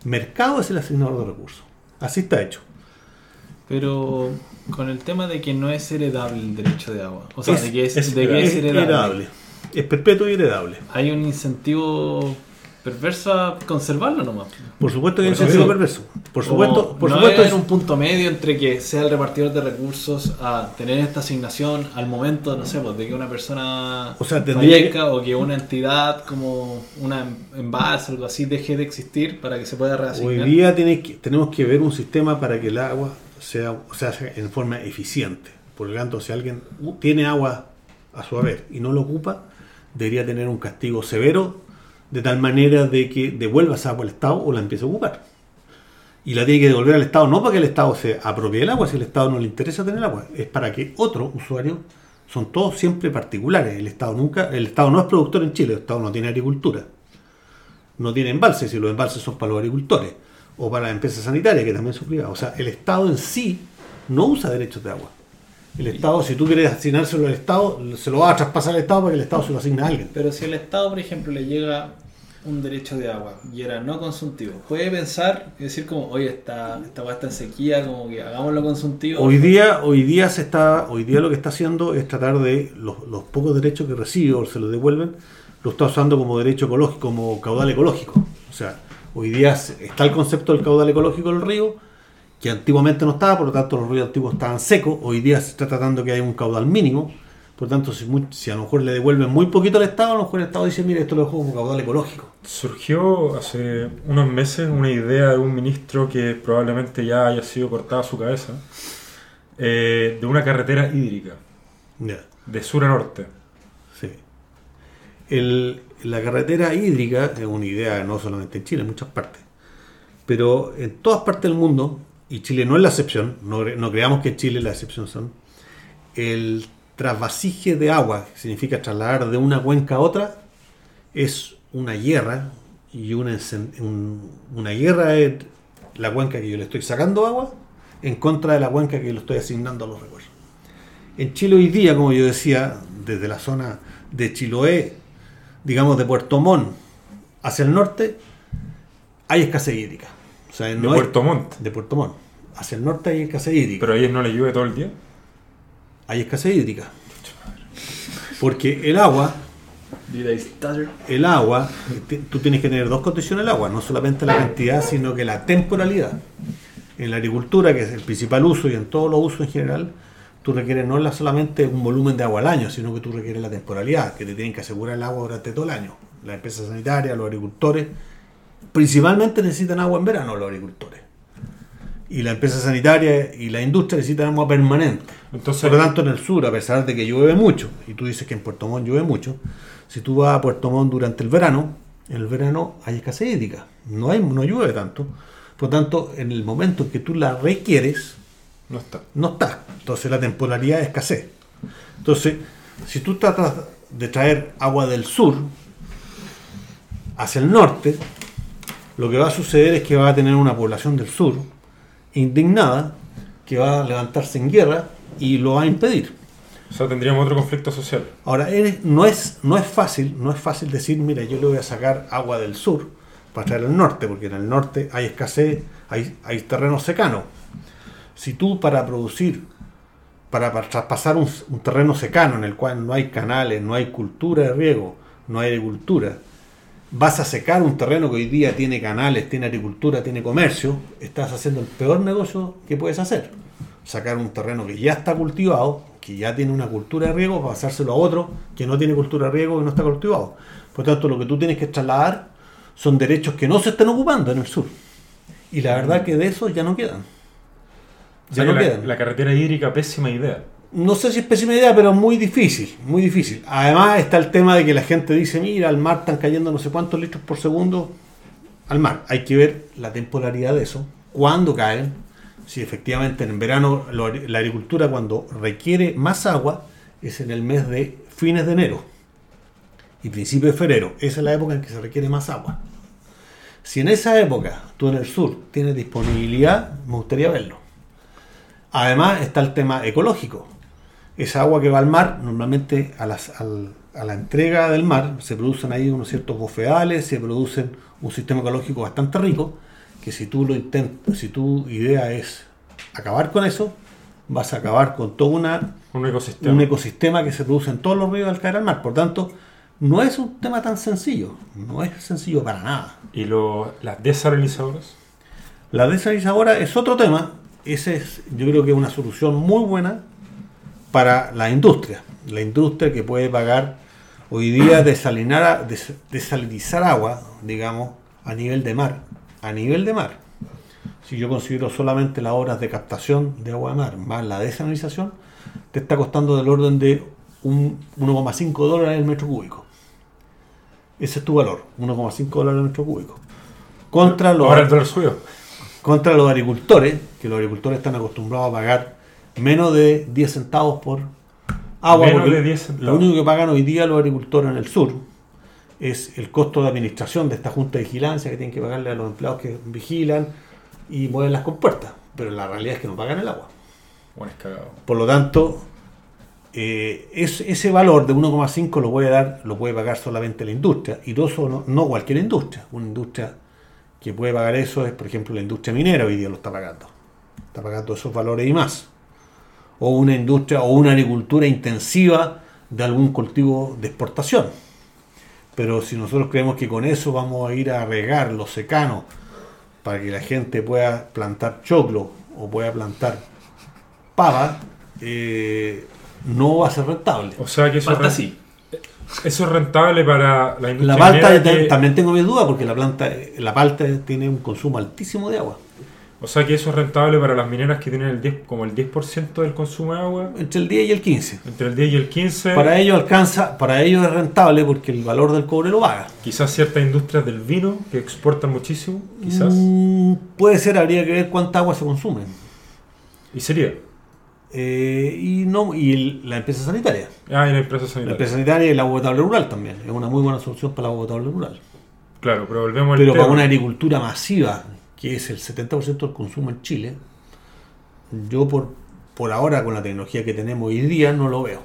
mercado es el asignador de recursos. Así está hecho. Pero con el tema de que no es heredable el derecho de agua. O sea, Es- de que es, es de que es Es heredable. heredable. Es perpetuo y heredable. Hay un incentivo perverso a conservarlo nomás. Por supuesto que hay Por eso incentivo perverso. Por O supuesto, por no supuesto hay es- un punto medio entre que sea el repartidor de recursos a tener esta asignación al momento, no sé, pues, de que una persona O sea, fallezca o que una entidad como una embalse o algo así deje de existir para que se pueda Hoy reasignar. día tiene que- tenemos que ver un sistema para que el agua sea, o sea, en forma eficiente. Por lo tanto, si alguien tiene agua a su haber y no lo ocupa, debería tener un castigo severo de tal manera de que devuelva esa agua al Estado o la empiece a ocupar. Y la tiene que devolver al Estado, no para que el Estado se apropie del agua, si al Estado no le interesa tener agua, es para que otro usuario, son todos siempre particulares. El Estado nunca, el Estado no es productor en Chile, el Estado no tiene agricultura no tiene embalses y los embalses son para los agricultores o para las empresas sanitarias que también son privadas. O sea, el Estado en sí no usa derechos de agua. El Estado, si tú quieres asignárselo al Estado, se lo va a traspasar al Estado para que el Estado se lo asigne a alguien. Pero si al Estado, por ejemplo, le llega un derecho de agua y era no consultivo, puede pensar y decir como, oye, esta, esta agua está en sequía, como que hagámoslo consultivo. Hoy día, hoy día se está, hoy día lo que está haciendo es tratar de los, los pocos derechos que recibe o se los devuelven, lo está usando como derecho ecológico, como caudal ecológico. O sea, hoy día está el concepto del caudal ecológico del río, que antiguamente no estaba, por lo tanto los ríos antiguos estaban secos, hoy día se está tratando que haya un caudal mínimo, por lo tanto si, muy- si a lo mejor le devuelven muy poquito al Estado, a lo mejor el Estado dice, mire, esto lo dejo como caudal ecológico. Surgió hace unos meses una idea de un ministro que probablemente ya haya sido cortada su cabeza, eh, de una carretera hídrica, Ya. de sur a norte. Sí. El- la carretera hídrica es una idea no solamente en Chile, en muchas partes. Pero en todas partes del mundo, y Chile no es la excepción, no, no creamos que Chile la excepción son, el trasvasije de agua, que significa trasladar de una cuenca a otra, es una guerra, y una, un- una guerra es la cuenca que yo le estoy sacando agua en contra de la cuenca que le estoy asignando a los recursos. En Chile hoy día, como yo decía, desde la zona de Chiloé, digamos de Puerto Montt hacia el norte, hay escasez hídrica. O sea, De no hay- Puerto Montt. de Puerto Montt. Hacia el norte hay escasez hídrica. Pero a ellos no le llueve todo el día. hay escasez hídrica. Porque el agua, el agua, tú tienes que tener dos condiciones del agua, no solamente la cantidad, sino que la temporalidad. En la agricultura, que es el principal uso y en todos los usos en general, tú requieres no la- solamente un volumen de agua al año, sino que tú requieres la temporalidad, que te tienen que asegurar el agua durante todo el año. Las empresas sanitarias, los agricultores, principalmente necesitan agua en verano los agricultores. Y la empresa sanitaria y la industria necesitan agua permanente. Entonces, Por lo tanto, en el sur, a pesar de que llueve mucho, y tú dices que en Puerto Montt llueve mucho, si tú vas a Puerto Montt durante el verano, en el verano hay escasez hídrica, no, hay, no llueve tanto. Por lo tanto, en el momento en que tú la requieres, no está. no está. Entonces la temporalidad es escasez. Entonces, si tú tratas de traer agua del sur hacia el norte, lo que va a suceder es que va a tener una población del sur indignada que va a levantarse en guerra y lo va a impedir. O sea, tendríamos otro conflicto social. Ahora, no es, no es fácil, no es fácil decir, mira, yo le voy a sacar agua del sur para traer al norte, porque en el norte hay escasez, hay, hay terreno secano. Si tú para producir, para, para traspasar un, un terreno secano en el cual no hay canales, no hay cultura de riego, no hay agricultura, vas a secar un terreno que hoy día tiene canales, tiene agricultura, tiene comercio, estás haciendo el peor negocio que puedes hacer. Sacar un terreno que ya está cultivado, que ya tiene una cultura de riego, para pasárselo a otro que no tiene cultura de riego, que no está cultivado. Por tanto, lo que tú tienes que trasladar son derechos que no se están ocupando en el sur. Y la verdad que de eso ya no quedan. O sea Ya no la, quedan. la carretera hídrica, pésima idea. No sé si es pésima idea, pero muy difícil, muy difícil. Además está el tema de que la gente dice, mira, al mar están cayendo no sé cuántos litros por segundo al mar. Hay que ver la temporalidad de eso, cuándo caen, si efectivamente en verano la agricultura cuando requiere más agua es en el mes de fines de enero y principio de febrero. Esa es la época en que se requiere más agua. Si en esa época tú en el sur tienes disponibilidad, me gustaría verlo. Además está el tema ecológico. Esa agua que va al mar, normalmente a, las- al- a la entrega del mar, se producen ahí unos ciertos bofedales, se producen un sistema ecológico bastante rico, que si tú lo intentas, si tu idea es acabar con eso, vas a acabar con todo una, Un ecosistema. un ecosistema que se produce en todos los ríos al caer al mar. Por tanto, no es un tema tan sencillo, no es sencillo para nada. y lo- las desalinizadoras. La desalinizadora es otro tema. Ese es, yo creo que es una solución muy buena para la industria. La industria que puede pagar hoy día desalinar, des- desalinizar agua, digamos, a nivel de mar. A nivel de mar. Si yo considero solamente las horas de captación de agua de mar más la desalinización, te está costando del orden de un 1,5 dólares el metro cúbico. Ese es tu valor, 1,5 dólares el metro cúbico. Contra los Ahora el contra los agricultores, que los agricultores están acostumbrados a pagar menos de 10 centavos por agua. Menos de 10 centavos. Lo único que pagan hoy día los agricultores en el sur es el costo de administración de esta junta de vigilancia que tienen que pagarle a los empleados que vigilan y mueven las compuertas. Pero la realidad es que no pagan el agua. Bueno, es cagado. Por lo tanto, eh, es- ese valor de 1,5 lo puede dar, lo puede pagar solamente la industria. Y no, solo- no cualquier industria. Una industria que puede pagar eso es, por ejemplo, la industria minera hoy día lo está pagando. Está pagando esos valores y más. O una industria o una agricultura intensiva de algún cultivo de exportación. Pero si nosotros creemos que con eso vamos a ir a regar los secanos para que la gente pueda plantar choclo o pueda plantar pava, eh, no va a ser rentable. O sea que eso, Falta es, sí. eso es rentable para la industria La palta que- también tengo mis dudas porque la planta, la palta tiene un consumo altísimo de agua. O sea que eso es rentable para las mineras que tienen el 10, como el 10% del consumo de agua, Entre el 10 y el 15. entre el 10 y el 15. Para ellos alcanza, para ellos es rentable porque el valor del cobre lo paga. Quizás ciertas industrias del vino que exportan muchísimo, quizás. Mm, puede ser, habría que ver cuánta agua se consume. Y sería. Eh, y no y el- la empresa sanitaria. Ah, y la empresa La sanitaria. empresa sanitaria y el agua potable rural también. Es una muy buena solución para el agua potable rural. Claro, pero volvemos al Pero tema. para una agricultura masiva, que es el 70% del consumo en Chile, yo por, por ahora con la tecnología que tenemos hoy día no lo veo.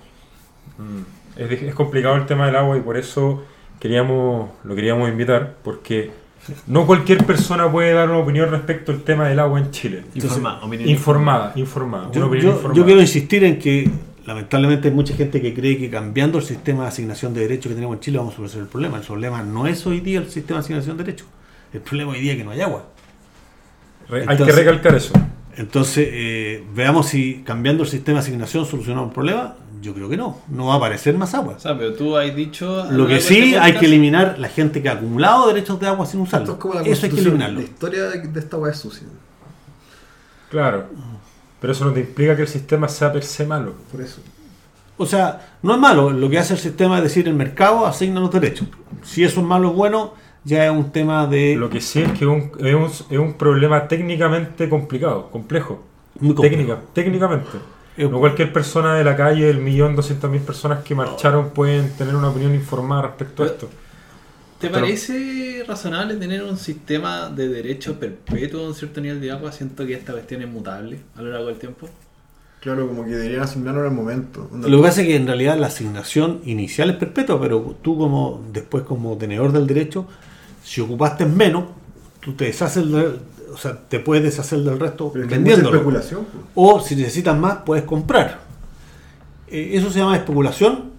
Mm. Es, complicado el tema del agua y por eso queríamos lo queríamos invitar, porque no cualquier persona puede dar una opinión respecto al tema del agua en Chile. Informada, informada. Yo, opinión yo- informada. yo quiero insistir en que lamentablemente hay mucha gente que cree que cambiando el sistema de asignación de derechos que tenemos en Chile vamos a solucionar el problema. El problema no es hoy día el sistema de asignación de derechos. El problema hoy día es que no hay agua. Hay que recalcar eso. Entonces, eh, veamos si cambiando el sistema de asignación solucionamos el problema. Yo creo que no. No va a aparecer más agua. O sea, pero tú has dicho. Lo que sí hay que eliminar la gente que ha acumulado derechos de agua sin Esto usarlo. es como la Eso hay que eliminarlo. La historia de, esta weá es sucia. Claro. Pero eso no te implica que el sistema sea per se malo. Por eso. O sea, no es malo. Lo que hace el sistema es decir, el mercado asigna los derechos. Si eso es malo o bueno, ya es un tema de... Lo que sí es que un- es, un, es un problema técnicamente complicado, complejo. muy complejo. Técnica, técnicamente. No cualquier persona de la calle, el millón doscientas mil personas que marcharon pueden tener una opinión informada respecto a esto. ¿Te Pero- parece razonable tener un sistema de derecho perpetuo a un cierto nivel de agua? Siento que esta cuestión es mutable a lo largo del tiempo. Claro, como que deberían asignarlo en el momento. Lo que pasa es que en realidad la asignación inicial es perpetua, pero tú como después como tenedor del derecho, si ocupaste menos, tú te deshaces del- o sea, te puedes deshacer del resto pero vendiéndolo. especulación. pues. O si necesitas más, puedes comprar. Eh, eso se llama especulación.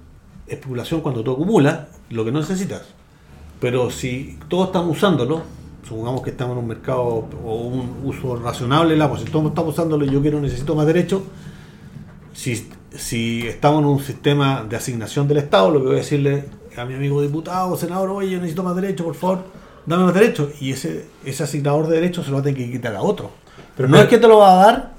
Especulación cuando tú acumulas lo que no necesitas. Pero si todos estamos usándolo, supongamos que estamos en un mercado o un uso razonable del agua, si todos estamos usándolo y yo quiero, necesito más derechos, si, si estamos en un sistema de asignación del Estado, lo que voy a decirle a mi amigo diputado, senador, oye, yo necesito más derechos, por favor, dame más derechos. Y ese, ese asignador de derechos se lo va a tener que quitar a otro. Pero no es que te lo va a dar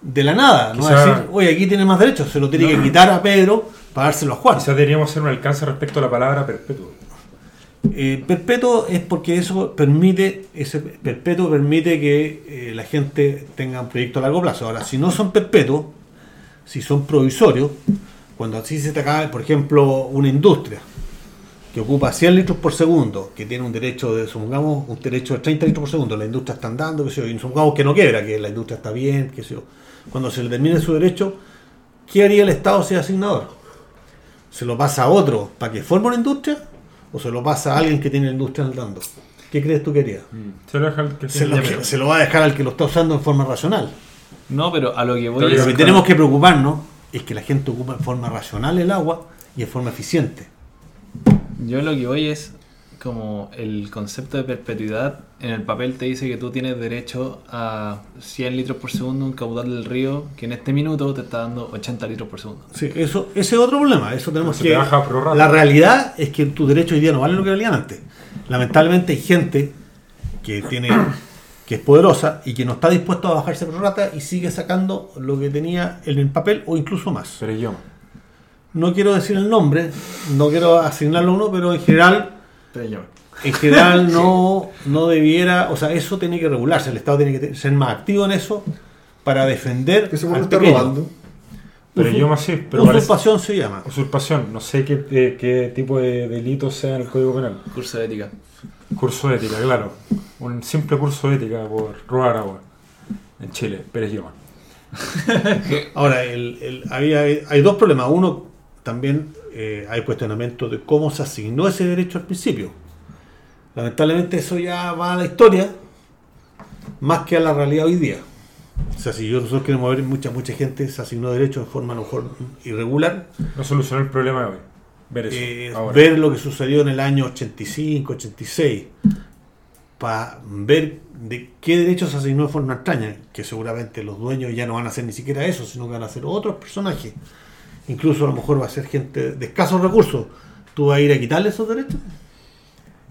de la nada, no va a decir, oye, aquí tienes más derechos, se lo tiene que quitar a Pedro para dárselo a Juan. Quizás deberíamos hacer un alcance respecto a la palabra perpetuo. Eh, perpetuo es porque eso permite, ese perpetuo permite que eh, la gente tenga un proyecto a largo plazo. Ahora, si no son perpetuos, si son provisorios, cuando así se te acaba, por ejemplo, una industria que ocupa 100 litros por segundo, que tiene un derecho de, supongamos, un derecho de 30 litros por segundo, la industria está andando, que sé yo, y supongamos que no quiebra, que la industria está bien, que sé yo. Cuando se le termine su derecho, ¿qué haría el Estado si es asignador? ¿Se lo pasa a otro para que forme una industria? ¿O se lo pasa a alguien que tiene la industria andando? ¿Qué crees tú que haría? Se lo deja el que Se lo, se lo va a dejar al que lo está usando en forma racional. No, pero a lo que voy Pero es Lo que tenemos que preocuparnos es que la gente ocupa en forma racional el agua y en forma eficiente. Yo lo que voy es como el concepto de perpetuidad. En el papel te dice que tú tienes derecho a 100 litros por segundo un caudal del río que en este minuto te está dando 80 litros por segundo. Sí, eso, ese es otro problema. Eso tenemos que. te. La realidad es que tus derechos hoy día no valen lo que valían antes. Lamentablemente hay gente que tiene que es poderosa y que no está dispuesto a bajarse por rata y sigue sacando lo que tenía en el papel o incluso más. Pero yo. No quiero decir el nombre, no quiero asignarlo a uno, pero en general en general <laughs> no, no debiera, o sea, eso tiene que regularse, el Estado tiene que ser más activo en eso para defender Que se al está pequeño. robando. Pero Usu- yo más sí, pero parece- Usurpación se llama. Usurpación. No sé qué, eh, qué tipo de delito sea en el Código Penal. Curso de ética. Curso de ética, claro. Un simple curso de ética por robar agua. En Chile, Pérez Yoma. <laughs> Ahora, el- el- había, hay dos problemas. Uno, también eh, hay cuestionamiento de cómo se asignó ese derecho al principio. Lamentablemente eso ya va a la historia más que a la realidad hoy día. O sea, si yo- nosotros queremos ver mucha mucha gente se asignó derecho en forma a lo mejor irregular, No solucionó el problema de hoy. Ver eso. eh, ver lo que sucedió en el año 85, 86, para ver de qué derechos se asignó de forma extraña, que seguramente los dueños ya no van a hacer ni siquiera eso, sino que van a ser otros personajes. Incluso a lo mejor va a ser gente de escasos recursos. ¿Tú vas a ir a quitarle esos derechos?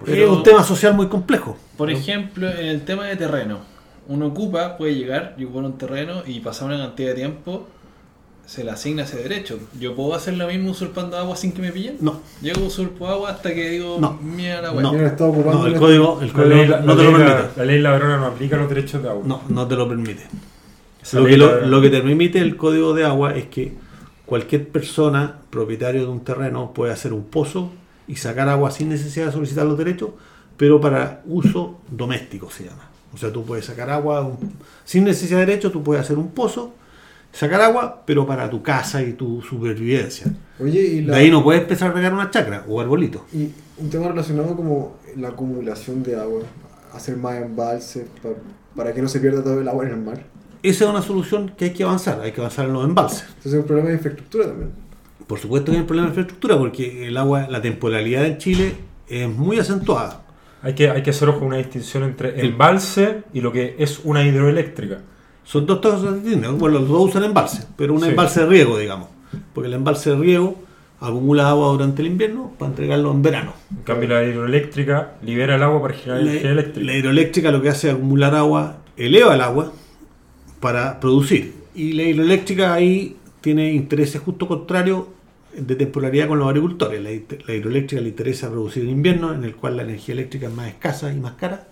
Pero- es un tema social muy complejo. Por ejemplo, en el tema de terreno, uno ocupa, puede llegar y ocupar un terreno y pasar una cantidad de tiempo, se le asigna ese derecho. ¿Yo puedo hacer lo mismo usurpando agua sin que me pillen? No. Yo usurpo agua hasta que digo, No. mira la No. wea. Yo no estaba ocupando No, el el- código, el La código ley, la- no la te lo ley la- permite. la ley ladrona no aplica los derechos de agua. No, no te lo permite. Que, lo que te permite el código de agua es que cualquier persona, propietario de un terreno, puede hacer un pozo y sacar agua sin necesidad de solicitar los derechos, pero para uso doméstico se llama. O sea, tú puedes sacar agua un- sin necesidad de derecho, tú puedes hacer un pozo, sacar agua, pero para tu casa y tu supervivencia. Oye, y, la- De ahí no puedes empezar a regar una chacra o arbolito. y un tema relacionado como la acumulación de agua, hacer más embalses pa- para que no se pierda todo el agua en el mar. Esa es una solución que hay que avanzar, hay que avanzar en los embalses. Entonces es un problema de infraestructura también. Por supuesto que hay un problema de infraestructura porque el agua, la temporalidad en Chile es muy acentuada. Hay que, hay que hacer ojo una distinción entre embalse y lo que es una hidroeléctrica. Son dos cosas distintas. Bueno, los dos usan embalse, pero un Sí. embalse de riego, digamos. Porque el embalse de riego acumula agua durante el invierno para entregarlo en verano. En cambio, la hidroeléctrica libera el agua para generar La, energía eléctrica. la hidroeléctrica lo que hace es acumular agua, eleva el agua para producir. Y la hidroeléctrica ahí tiene intereses justo contrarios de temporalidad con los agricultores. La, hid- la hidroeléctrica le interesa producir en invierno, en el cual la energía eléctrica es más escasa y más cara.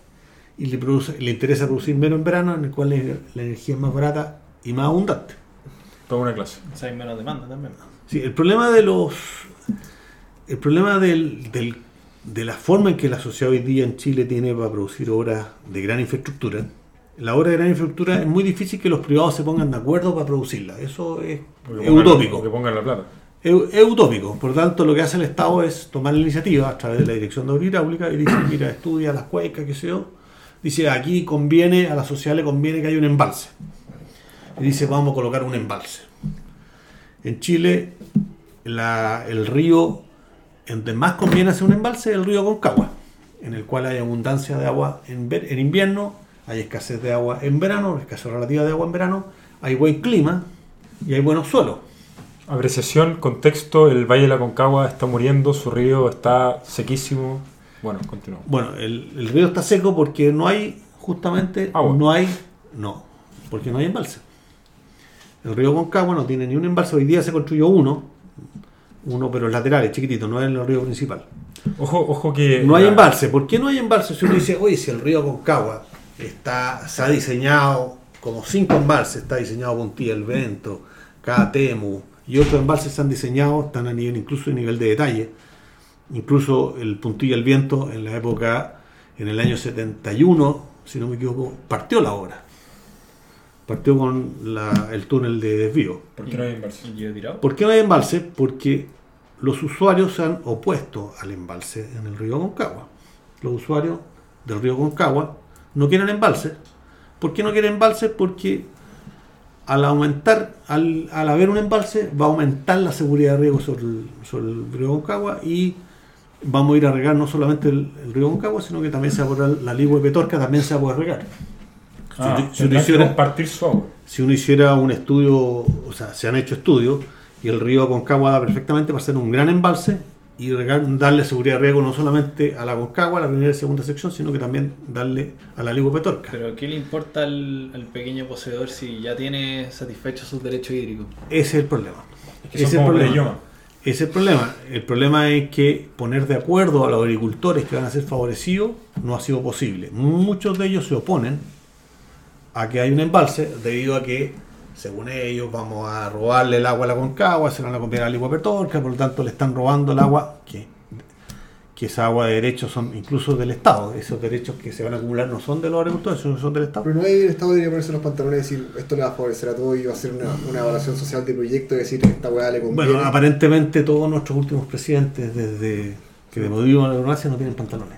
Y le, produce, le interesa producir menos en verano, en el cual la, la energía es más barata y más abundante. Toda una clase. O sea, hay menos demanda también. Sí, el problema de los. El problema del, del- de la forma en que la sociedad hoy día en Chile tiene para producir obras de gran infraestructura. La obra de gran infraestructura es muy difícil que los privados se pongan de acuerdo para producirla. Eso es, utópico. Que pongan la plata. Es, es utópico. Por lo tanto, lo que hace el Estado es tomar la iniciativa a través de la Dirección de Obra Hidráulica y dice, mira, estudia las cuencas, qué sé yo. Dice, aquí conviene, a la sociedad le conviene que haya un embalse. Y dice, vamos a colocar un embalse. En Chile, la- el río donde más conviene hacer un embalse es el río Concagua. en el cual hay abundancia de agua en, en invierno, hay escasez de agua en verano, escasez relativa de agua en verano, hay buen clima y hay buenos suelos. Apreciación, contexto, el Valle de la Concagua está muriendo, su río está sequísimo. Bueno, continuamos. Bueno, el, el río está seco porque no hay, justamente, Agua. no hay, no, porque no hay embalse. El río Concagua no tiene ni un embalse, hoy día se construyó uno, uno pero laterales, chiquitito, no es el río principal. Ojo, ojo que... No hay embalse. ¿Por qué no hay embalse? Si uno dice, oye, si el río Concagua está, se ha diseñado como cinco embalses, está diseñado Puntilla el Vento, Catemu y otros embalses se han diseñado, están a nivel, incluso a nivel de detalle. Incluso el Puntilla el Viento en la época, en el año 71, si no me equivoco, partió la obra. Partió con la- el túnel de desvío. ¿Por qué no hay embalse? ¿Por qué no hay embalse? Porque los usuarios se han opuesto al embalse en el río Concagua. Los usuarios del río Concagua no quieren embalse. ¿Por qué no quieren embalse? Porque al aumentar, al, al haber un embalse, va a aumentar la seguridad de riego sobre el, sobre el río Concagua y vamos a ir a regar no solamente el, el río Concagua, sino que también se va a poder, la ligua de Petorca también se va a poder regar. Ah, Si- uno hiciera- compartir su agua. si uno hiciera un estudio, o sea, se han hecho estudios y el río Concagua da perfectamente para ser un gran embalse y darle seguridad de riego no solamente a la Concagua, a la primera y segunda sección, sino que también darle a la Ligua Petorca. Pero ¿qué le importa al, al pequeño poseedor si ya tiene satisfechos sus derechos hídricos? Ese es el problema. Es que Ese el como problema. Es el problema. El problema es que poner de acuerdo a los agricultores que van a ser favorecidos no ha sido posible. Muchos de ellos se oponen a que hay un embalse debido a que, según ellos, vamos a robarle el agua a la Concagua, se la van a copiar a Ligua Petorca, por lo tanto le están robando el agua que, que esa agua de derechos son incluso del Estado. Esos derechos que se van a acumular no son de los agricultores, son del Estado. Pero no hay el Estado debería ponerse los pantalones y decir esto le va a favorecer a todo y va a hacer una, una evaluación social de proyecto y decir esta weá le conviene. Bueno, aparentemente todos nuestros últimos presidentes, desde que devolvimos a la democracia, no tienen pantalones.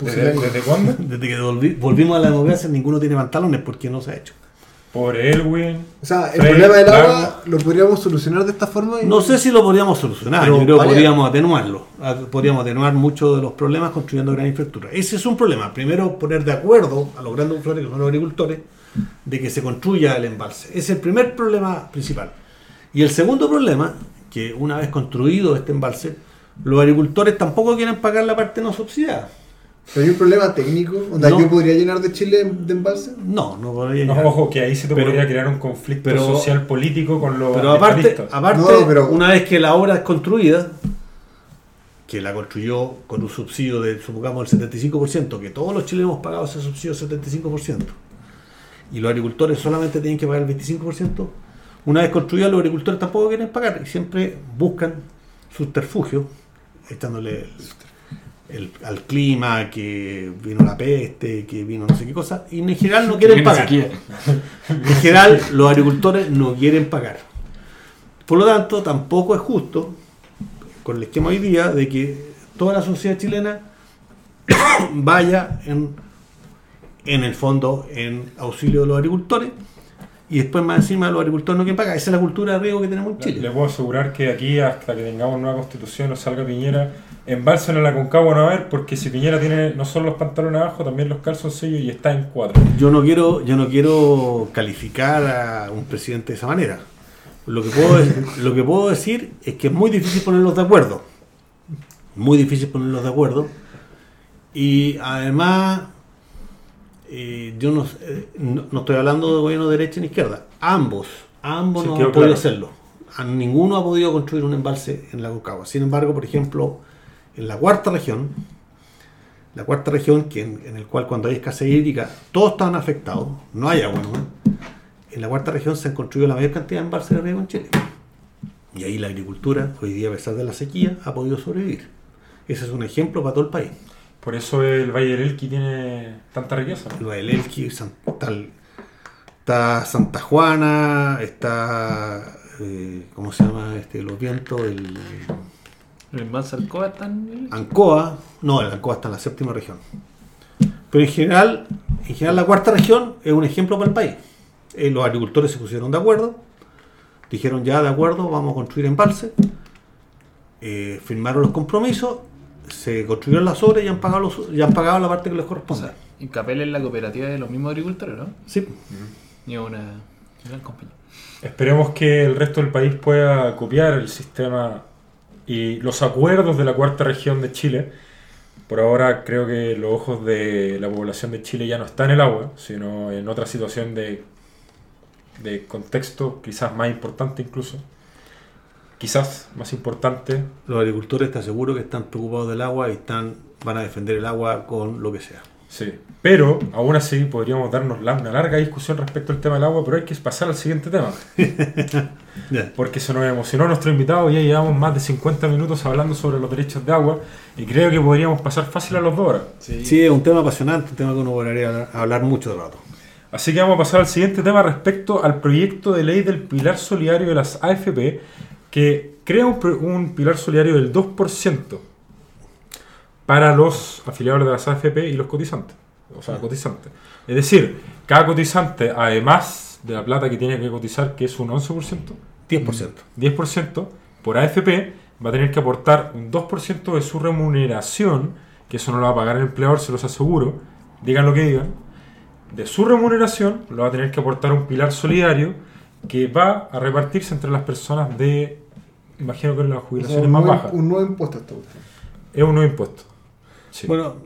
¿Desde, desde cuándo? <laughs> Desde que volvi- volvimos a la democracia, ninguno tiene pantalones porque no se ha hecho. Por Elwin. O sea, el Frey, problema del agua lo podríamos solucionar de esta forma. y- No sé si lo podríamos solucionar, Pero yo creo que podríamos atenuarlo. Podríamos atenuar muchos de los problemas construyendo gran infraestructura. Ese es un problema. Primero, poner de acuerdo a los grandes usuarios, que son los agricultores, de que se construya el embalse. Ese es el primer problema principal. Y el segundo problema, que una vez construido este embalse, los agricultores tampoco quieren pagar la parte no subsidiada. Pero hay un problema técnico. Onda, No. ¿Yo podría llenar de Chile de embalse? No, no podría No, llegar. ojo, que ahí se te Pero- podría crear un conflicto pero- social político con los Pero aparte, aparte No, pero- una vez que la obra es construida, que la construyó con un subsidio de, supongamos, el 75%, que todos los chilenos hemos pagado ese subsidio del 75%, y los agricultores solamente tienen que pagar el 25%, una vez construida los agricultores tampoco quieren pagar, y siempre buscan subterfugios, echándole el- el- al clima, que vino la peste, que vino no sé qué cosa, y en general no quieren pagar. <laughs> En general, los agricultores no quieren pagar. Por lo tanto, tampoco es justo, con el esquema hoy día, de que toda la sociedad chilena <coughs> vaya en, en el fondo en auxilio de los agricultores y después más encima los agricultores no quieren pagar. Esa es la cultura de riego que tenemos en Le Chile. puedo asegurar que aquí, hasta que tengamos nueva constitución o salga Piñera, en la Concagua no va a haber, porque si Piñera tiene no solo los pantalones abajo, también los calzoncillos y está en cuatro. Yo no quiero, yo no quiero calificar a un presidente de esa manera. Lo que puedo, <laughs> lo que puedo decir es que es muy difícil ponerlos de acuerdo. Muy difícil ponerlos de acuerdo. Y además, eh, yo no, eh, no, no estoy hablando de gobierno de derecha ni izquierda. Ambos, ambos Sí, no han podido claro. hacerlo. A ninguno ha podido construir un embalse en la Concagua. Sin embargo, por ejemplo, en la cuarta región, la cuarta región, que en, en el cual cuando hay escasez hídrica todos están afectados, no hay agua, ¿no? En la cuarta región se han construido la mayor cantidad de embalses de riego en Chile. Y ahí la agricultura, hoy día a pesar de la sequía, ha podido sobrevivir. Ese es un ejemplo para todo el país. Por eso el Valle del Elqui tiene tanta riqueza. Lo del Elqui, San- tal- está Santa Juana, está, eh, ¿cómo se llama? Este, los vientos, el ¿El embalse Alcoa está en el- Ancoa, no, el Ancoa está en la séptima región. Pero en general, en general la cuarta región es un ejemplo para el país. Eh, los agricultores se pusieron de acuerdo, dijeron ya de acuerdo, vamos a construir embalse, eh, firmaron los compromisos, se construyeron las obras y han pagado, los, y han pagado la parte que les O corresponde. sea, Incapel es la cooperativa de los mismos agricultores, ¿no? sí. Y es una gran compañía. Esperemos que el resto del país pueda copiar el sistema y los acuerdos de la cuarta región de Chile. Por ahora creo que los ojos de la población de Chile ya no están en el agua, sino en otra situación de, de contexto quizás más importante incluso. Quizás más importante. Los agricultores te aseguro que están preocupados del agua y están, van a defender el agua con lo que sea. Sí. Pero aún así podríamos darnos la- una larga discusión respecto al tema del agua, pero hay que pasar al siguiente tema. <laughs> Porque se nos emocionó nuestro invitado. Ya llevamos más de 50 minutos hablando sobre los derechos de agua y creo que podríamos pasar fácil a los dos horas. Sí, es un tema apasionante, un tema que uno podría hablar, hablar mucho de rato. Así que vamos a pasar al siguiente tema respecto al proyecto de ley del pilar solidario de las AFP que crea un, un pilar solidario del 2% para los afiliados de las AFP y los cotizantes. O sea, cotizantes. Es decir, cada cotizante, además de la plata que tiene que cotizar, que es un 11%, 10%. 10% por AFP va a tener que aportar un 2% de su remuneración, que eso no lo va a pagar el empleador, se los aseguro, digan lo que digan, de su remuneración lo va a tener que aportar un pilar solidario que va a repartirse entre las personas de, imagino que las O sea, jubilaciones más nuevo, bajas. un nuevo impuesto esta. Es un nuevo impuesto. Sí. Bueno,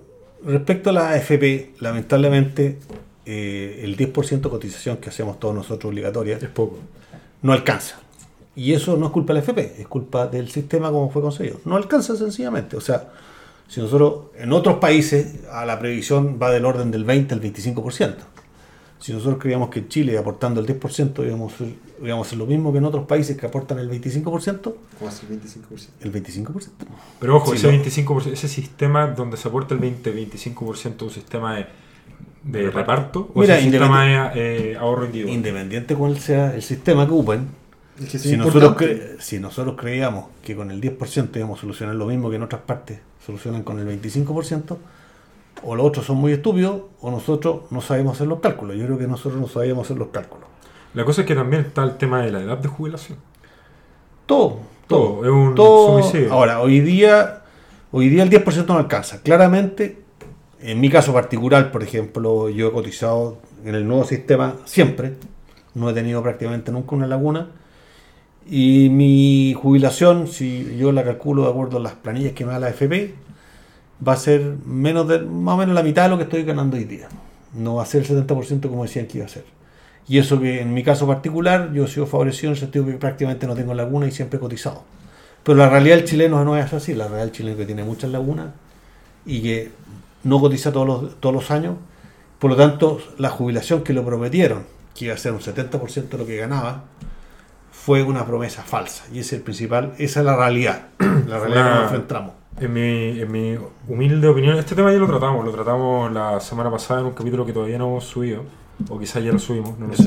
respecto a la AFP, lamentablemente eh, el 10% de cotización que hacemos todos nosotros obligatoria es poco. no alcanza. Y eso no es culpa de la AFP, es culpa del sistema como fue conseguido. No alcanza sencillamente. O sea, si nosotros en otros países a la previsión va del orden del 20 al 25%. Si nosotros creíamos que en Chile aportando el 10% íbamos, a- íbamos a hacer lo mismo que en otros países que aportan el 25%, Como así, 25%. el 25%. Pero ojo, Sí, ese no. 25%, ese sistema donde se aporta el 20-25% un sistema de, de reparto o Mira, es un sistema de eh, ahorro individual. Independiente cuál sea el sistema que ocupen, Es que si nosotros, cre- si nosotros creíamos que con el 10% íbamos a solucionar lo mismo que en otras partes solucionan con el 25%, o los otros son muy estúpidos, o nosotros no sabemos hacer los cálculos. Yo creo que nosotros no sabíamos hacer los cálculos. La cosa es que también está el tema de la edad de jubilación. Todo, todo. Todo, es un todo. suicidio. Ahora, hoy día, hoy día el 10% no alcanza. Claramente, en mi caso particular, por ejemplo, yo he cotizado en el nuevo sistema siempre. No he tenido prácticamente nunca una laguna. Y mi jubilación, si yo la calculo de acuerdo a las planillas que me da la FP, va a ser menos de, más o menos la mitad de lo que estoy ganando hoy día. No va a ser el 70% como decían que iba a ser. Y eso que en mi caso particular yo he sido favorecido en el sentido que prácticamente no tengo laguna y siempre he cotizado. Pero la realidad del chileno no es así. La realidad del chileno es que tiene muchas lagunas y que no cotiza todos los, todos los años. Por lo tanto, la jubilación que lo prometieron, que iba a ser un 70% de lo que ganaba, fue una promesa falsa. Y ese es el principal, esa es la realidad. <clears throat> La realidad que nos enfrentamos. En mi, en mi humilde opinión, este tema ya lo tratamos, lo tratamos la semana pasada en un capítulo que todavía no hemos subido, o quizás ya lo subimos, no lo sé.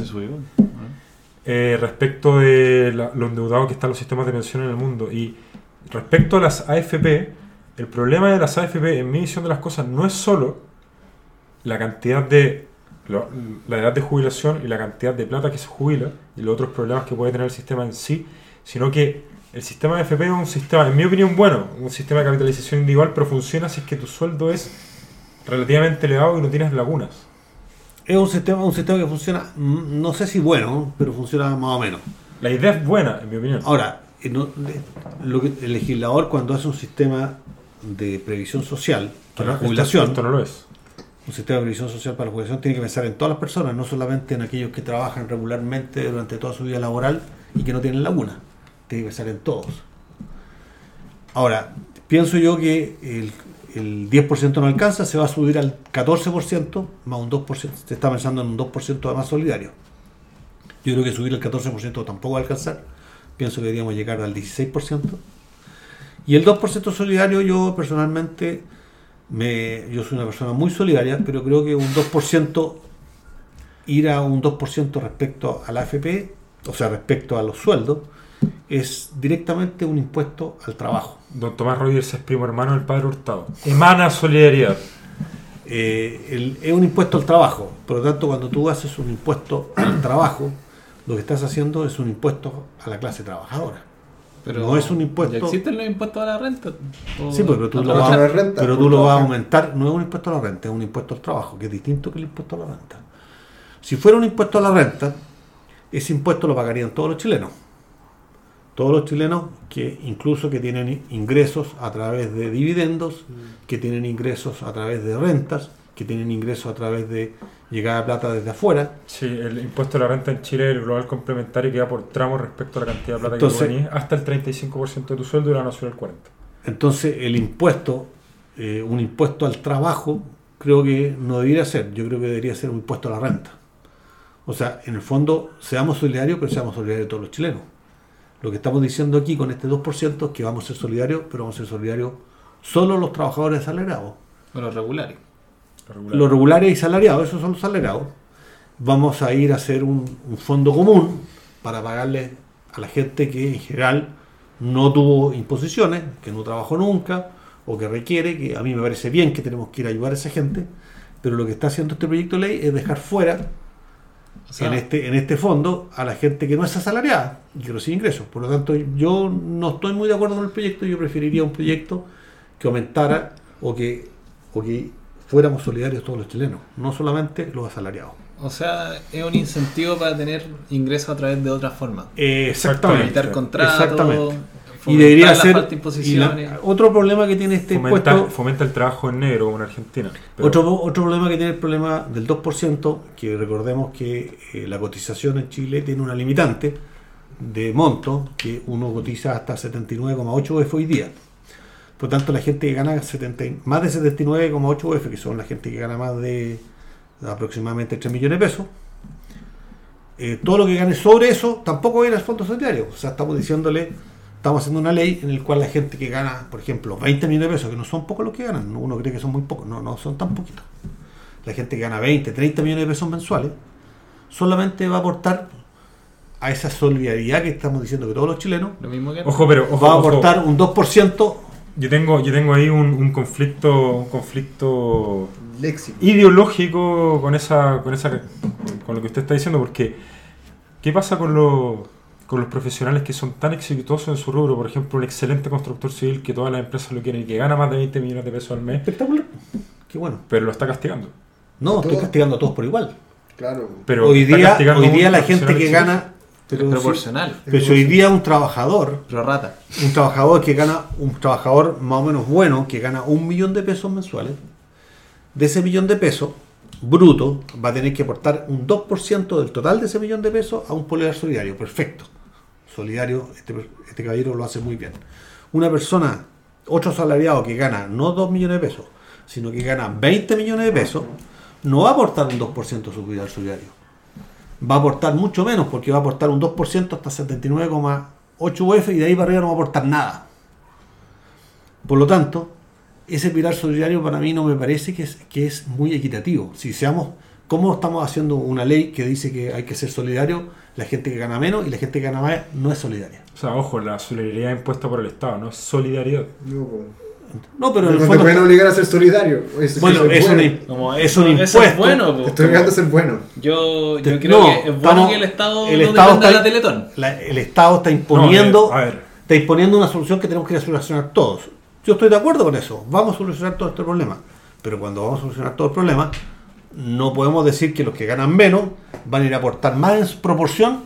Eh, respecto de la- lo endeudados que están los sistemas de pensión en el mundo. Y respecto a las AFP, el problema de las AFP, en mi visión de las cosas, no es solo la cantidad de. lo- la edad de jubilación y la cantidad de plata que se jubila y los otros problemas que puede tener el sistema en sí, sino que el sistema de AFP es un sistema, en mi opinión, bueno, un sistema de capitalización individual, pero funciona si es que tu sueldo es relativamente elevado y no tienes lagunas. Es un sistema, un sistema que funciona, mm, no sé si bueno, pero funciona más o menos. La idea es buena, en mi opinión. Ahora, eh, de- lo que- el legislador cuando hace un sistema de previsión social para la jubilación, Esto no lo es. un sistema de previsión social para la jubilación tiene que pensar en todas las personas, no solamente en aquellos que trabajan regularmente durante toda su vida laboral y que no tienen laguna. Tiene que pensar en todos. Ahora, pienso yo que el, el 10% no alcanza, se va a subir al 14%, más un 2%, se está pensando en un 2% de más solidario. Yo creo que subir al 14% tampoco va a alcanzar, pienso que deberíamos llegar al 16%. Y el 2% solidario yo personalmente me, yo soy una persona muy solidaria, pero creo que un 2%, ir a un 2% respecto a la AFP, o sea, respecto a los sueldos, es directamente un impuesto al trabajo. Don Tomás Rogers es primo hermano del padre Hurtado. Emana solidaridad. Eh, el- es un impuesto al trabajo, por lo tanto, cuando tú haces un impuesto al trabajo, lo que estás haciendo es un impuesto a la clase trabajadora. no es un ¿Ya impuesto. existen los impuestos a la renta? ¿O- Sí, pues, pero tú a lo vas, renta? renta, pero tú lo vas a aumentar. No es un impuesto a la renta, es un impuesto al trabajo, que es distinto que el impuesto a la renta. Si fuera un impuesto a la renta, ese impuesto lo pagarían todos los chilenos. Todos los chilenos que incluso que tienen ingresos a través de dividendos, que tienen ingresos a través de rentas, que tienen ingresos a través de llegada de plata desde afuera. Sí, el impuesto a la renta en Chile, el global complementario, queda por tramo respecto a la cantidad de plata Entonces- que tú hasta el 35% de tu sueldo y la nación el 40%. Entonces el impuesto, eh, un impuesto al trabajo, creo que no debería ser. Yo creo que debería ser un impuesto a la renta. O sea, en el fondo, seamos solidarios, pero seamos solidarios todos los chilenos. Lo que estamos diciendo aquí con este 2% es que vamos a ser solidarios, pero vamos a ser solidarios solo los trabajadores asalariados. O los regulares. Regular. Los regulares y salariados, esos son los salariados. Vamos a ir a hacer un, un fondo común para pagarle a la gente que en general no tuvo imposiciones, que no trabajó nunca o que requiere, que a mí me parece bien que tenemos que ir a ayudar a esa gente, pero lo que está haciendo este proyecto de ley es dejar fuera O sea, en, este, en este fondo a la gente que no es asalariada y que recibe ingresos. Por lo tanto, yo no estoy muy de acuerdo con el proyecto, yo preferiría un proyecto que aumentara o que, o que fuéramos solidarios todos los chilenos, no solamente los asalariados. o sea, es un incentivo para tener ingresos a través de otras formas. Eh, Exactamente. Evitar contratos. Exactamente. Y debería la ser. y la- otro problema que tiene este fomenta, impuesto. fomenta el trabajo en negro como en Argentina. Pero- Otro, otro problema que tiene el problema del 2%, que recordemos que eh, la cotización en Chile tiene una limitante de monto, que uno cotiza hasta 79,8 UF hoy día. Por lo tanto, la gente que gana 70 y- más de 79,8 UF, que son la gente que gana más de aproximadamente 3 millones de pesos, eh, todo lo que gane sobre eso tampoco ir al fondo solidario. O sea, estamos diciéndole, estamos haciendo una ley en la cual la gente que gana, por ejemplo, 20 millones de pesos, que no son pocos los que ganan, ¿no? uno cree que son muy pocos, no, no son tan poquitos. La gente que gana 20, 30 millones de pesos mensuales, solamente va a aportar a esa solidaridad que estamos diciendo que todos los chilenos, Lo mismo que Ojo, pero ojo, va a ojo. aportar un 2%. Yo tengo, yo tengo ahí un, un conflicto, un conflicto Léxico. ideológico con esa, con esa, con lo que usted está diciendo, porque ¿qué pasa con los, con los profesionales que son tan exitosos en su rubro? Por ejemplo, un excelente constructor civil que todas las empresas lo quieren y que gana más de 20 millones de pesos al mes, Espectacular. Qué bueno. pero lo está castigando. No, estoy todos. castigando a todos por igual. Claro. Pero hoy día, hoy día la gente que exitoso. gana. es Pero, si- proporcional. pero si hoy día un trabajador, Pro rata. un trabajador que gana, un trabajador más o menos bueno, que gana un millón de pesos mensuales, de ese millón de pesos bruto, va a tener que aportar un 2% del total de ese millón de pesos a un polear solidario. Perfecto. Solidario, este, este caballero lo hace muy bien. Una persona, otro asalariado que gana no 2 millones de pesos, sino que gana 20 millones de pesos, no va a aportar un 2% a su polear solidario. Va a aportar mucho menos, porque va a aportar un 2% hasta 79,8 UF y de ahí para arriba no va a aportar nada. Por lo tanto, ese pilar solidario para mí no me parece que es, que es muy equitativo. Si seamos, ¿cómo estamos haciendo una ley que dice que hay que ser solidario? La gente que gana menos y la gente que gana más no es solidaria. O sea, ojo, la solidaridad impuesta por el Estado, no es solidaridad. No. No, pero no en el te fondo- pueden obligar a ser solidario. Es, bueno, eso es, bueno. un, como es un Eso es impuesto. bueno. Te estoy obligando a ser bueno. Yo, Te- yo creo no, que es bueno estamos- que el Estado el no Estado está- la Teletón. La- el Estado está imponiendo, No, eh, a ver. está imponiendo una solución que tenemos que solucionar todos. Yo estoy de acuerdo con eso. Vamos a solucionar todo este problema. Pero cuando vamos a solucionar todo el problema, no podemos decir que los que ganan menos van a ir a aportar más en proporción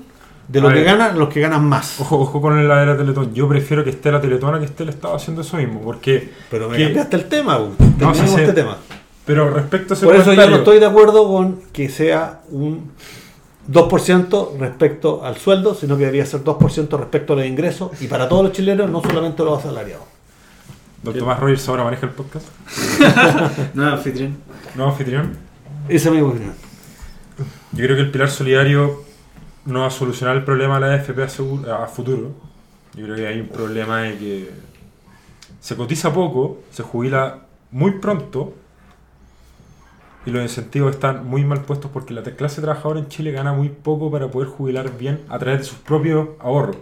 de lo A que ver. ganan los que ganan más. Ojo, ojo con la de la Teletón. Yo prefiero que esté la Teletón a que esté el Estado haciendo eso mismo, porque... Pero me que- cambiaste el tema. No, sí. este tema. Pero respecto a ese Por eso yo no estoy de acuerdo con que sea un 2% respecto al sueldo, sino que debería ser 2% respecto a los ingresos y para todos los chilenos, no solamente los asalariados. Don Tomás Rogers ahora maneja el podcast. <laughs> No, anfitrión. No, anfitrión. Esa es mi opinión. Yo creo que el pilar solidario no va a solucionar el problema de la AFP a, futuro. Yo creo que hay un problema de que se cotiza poco, se jubila muy pronto y los incentivos están muy mal puestos porque la clase trabajadora en Chile gana muy poco para poder jubilar bien a través de sus propios ahorros.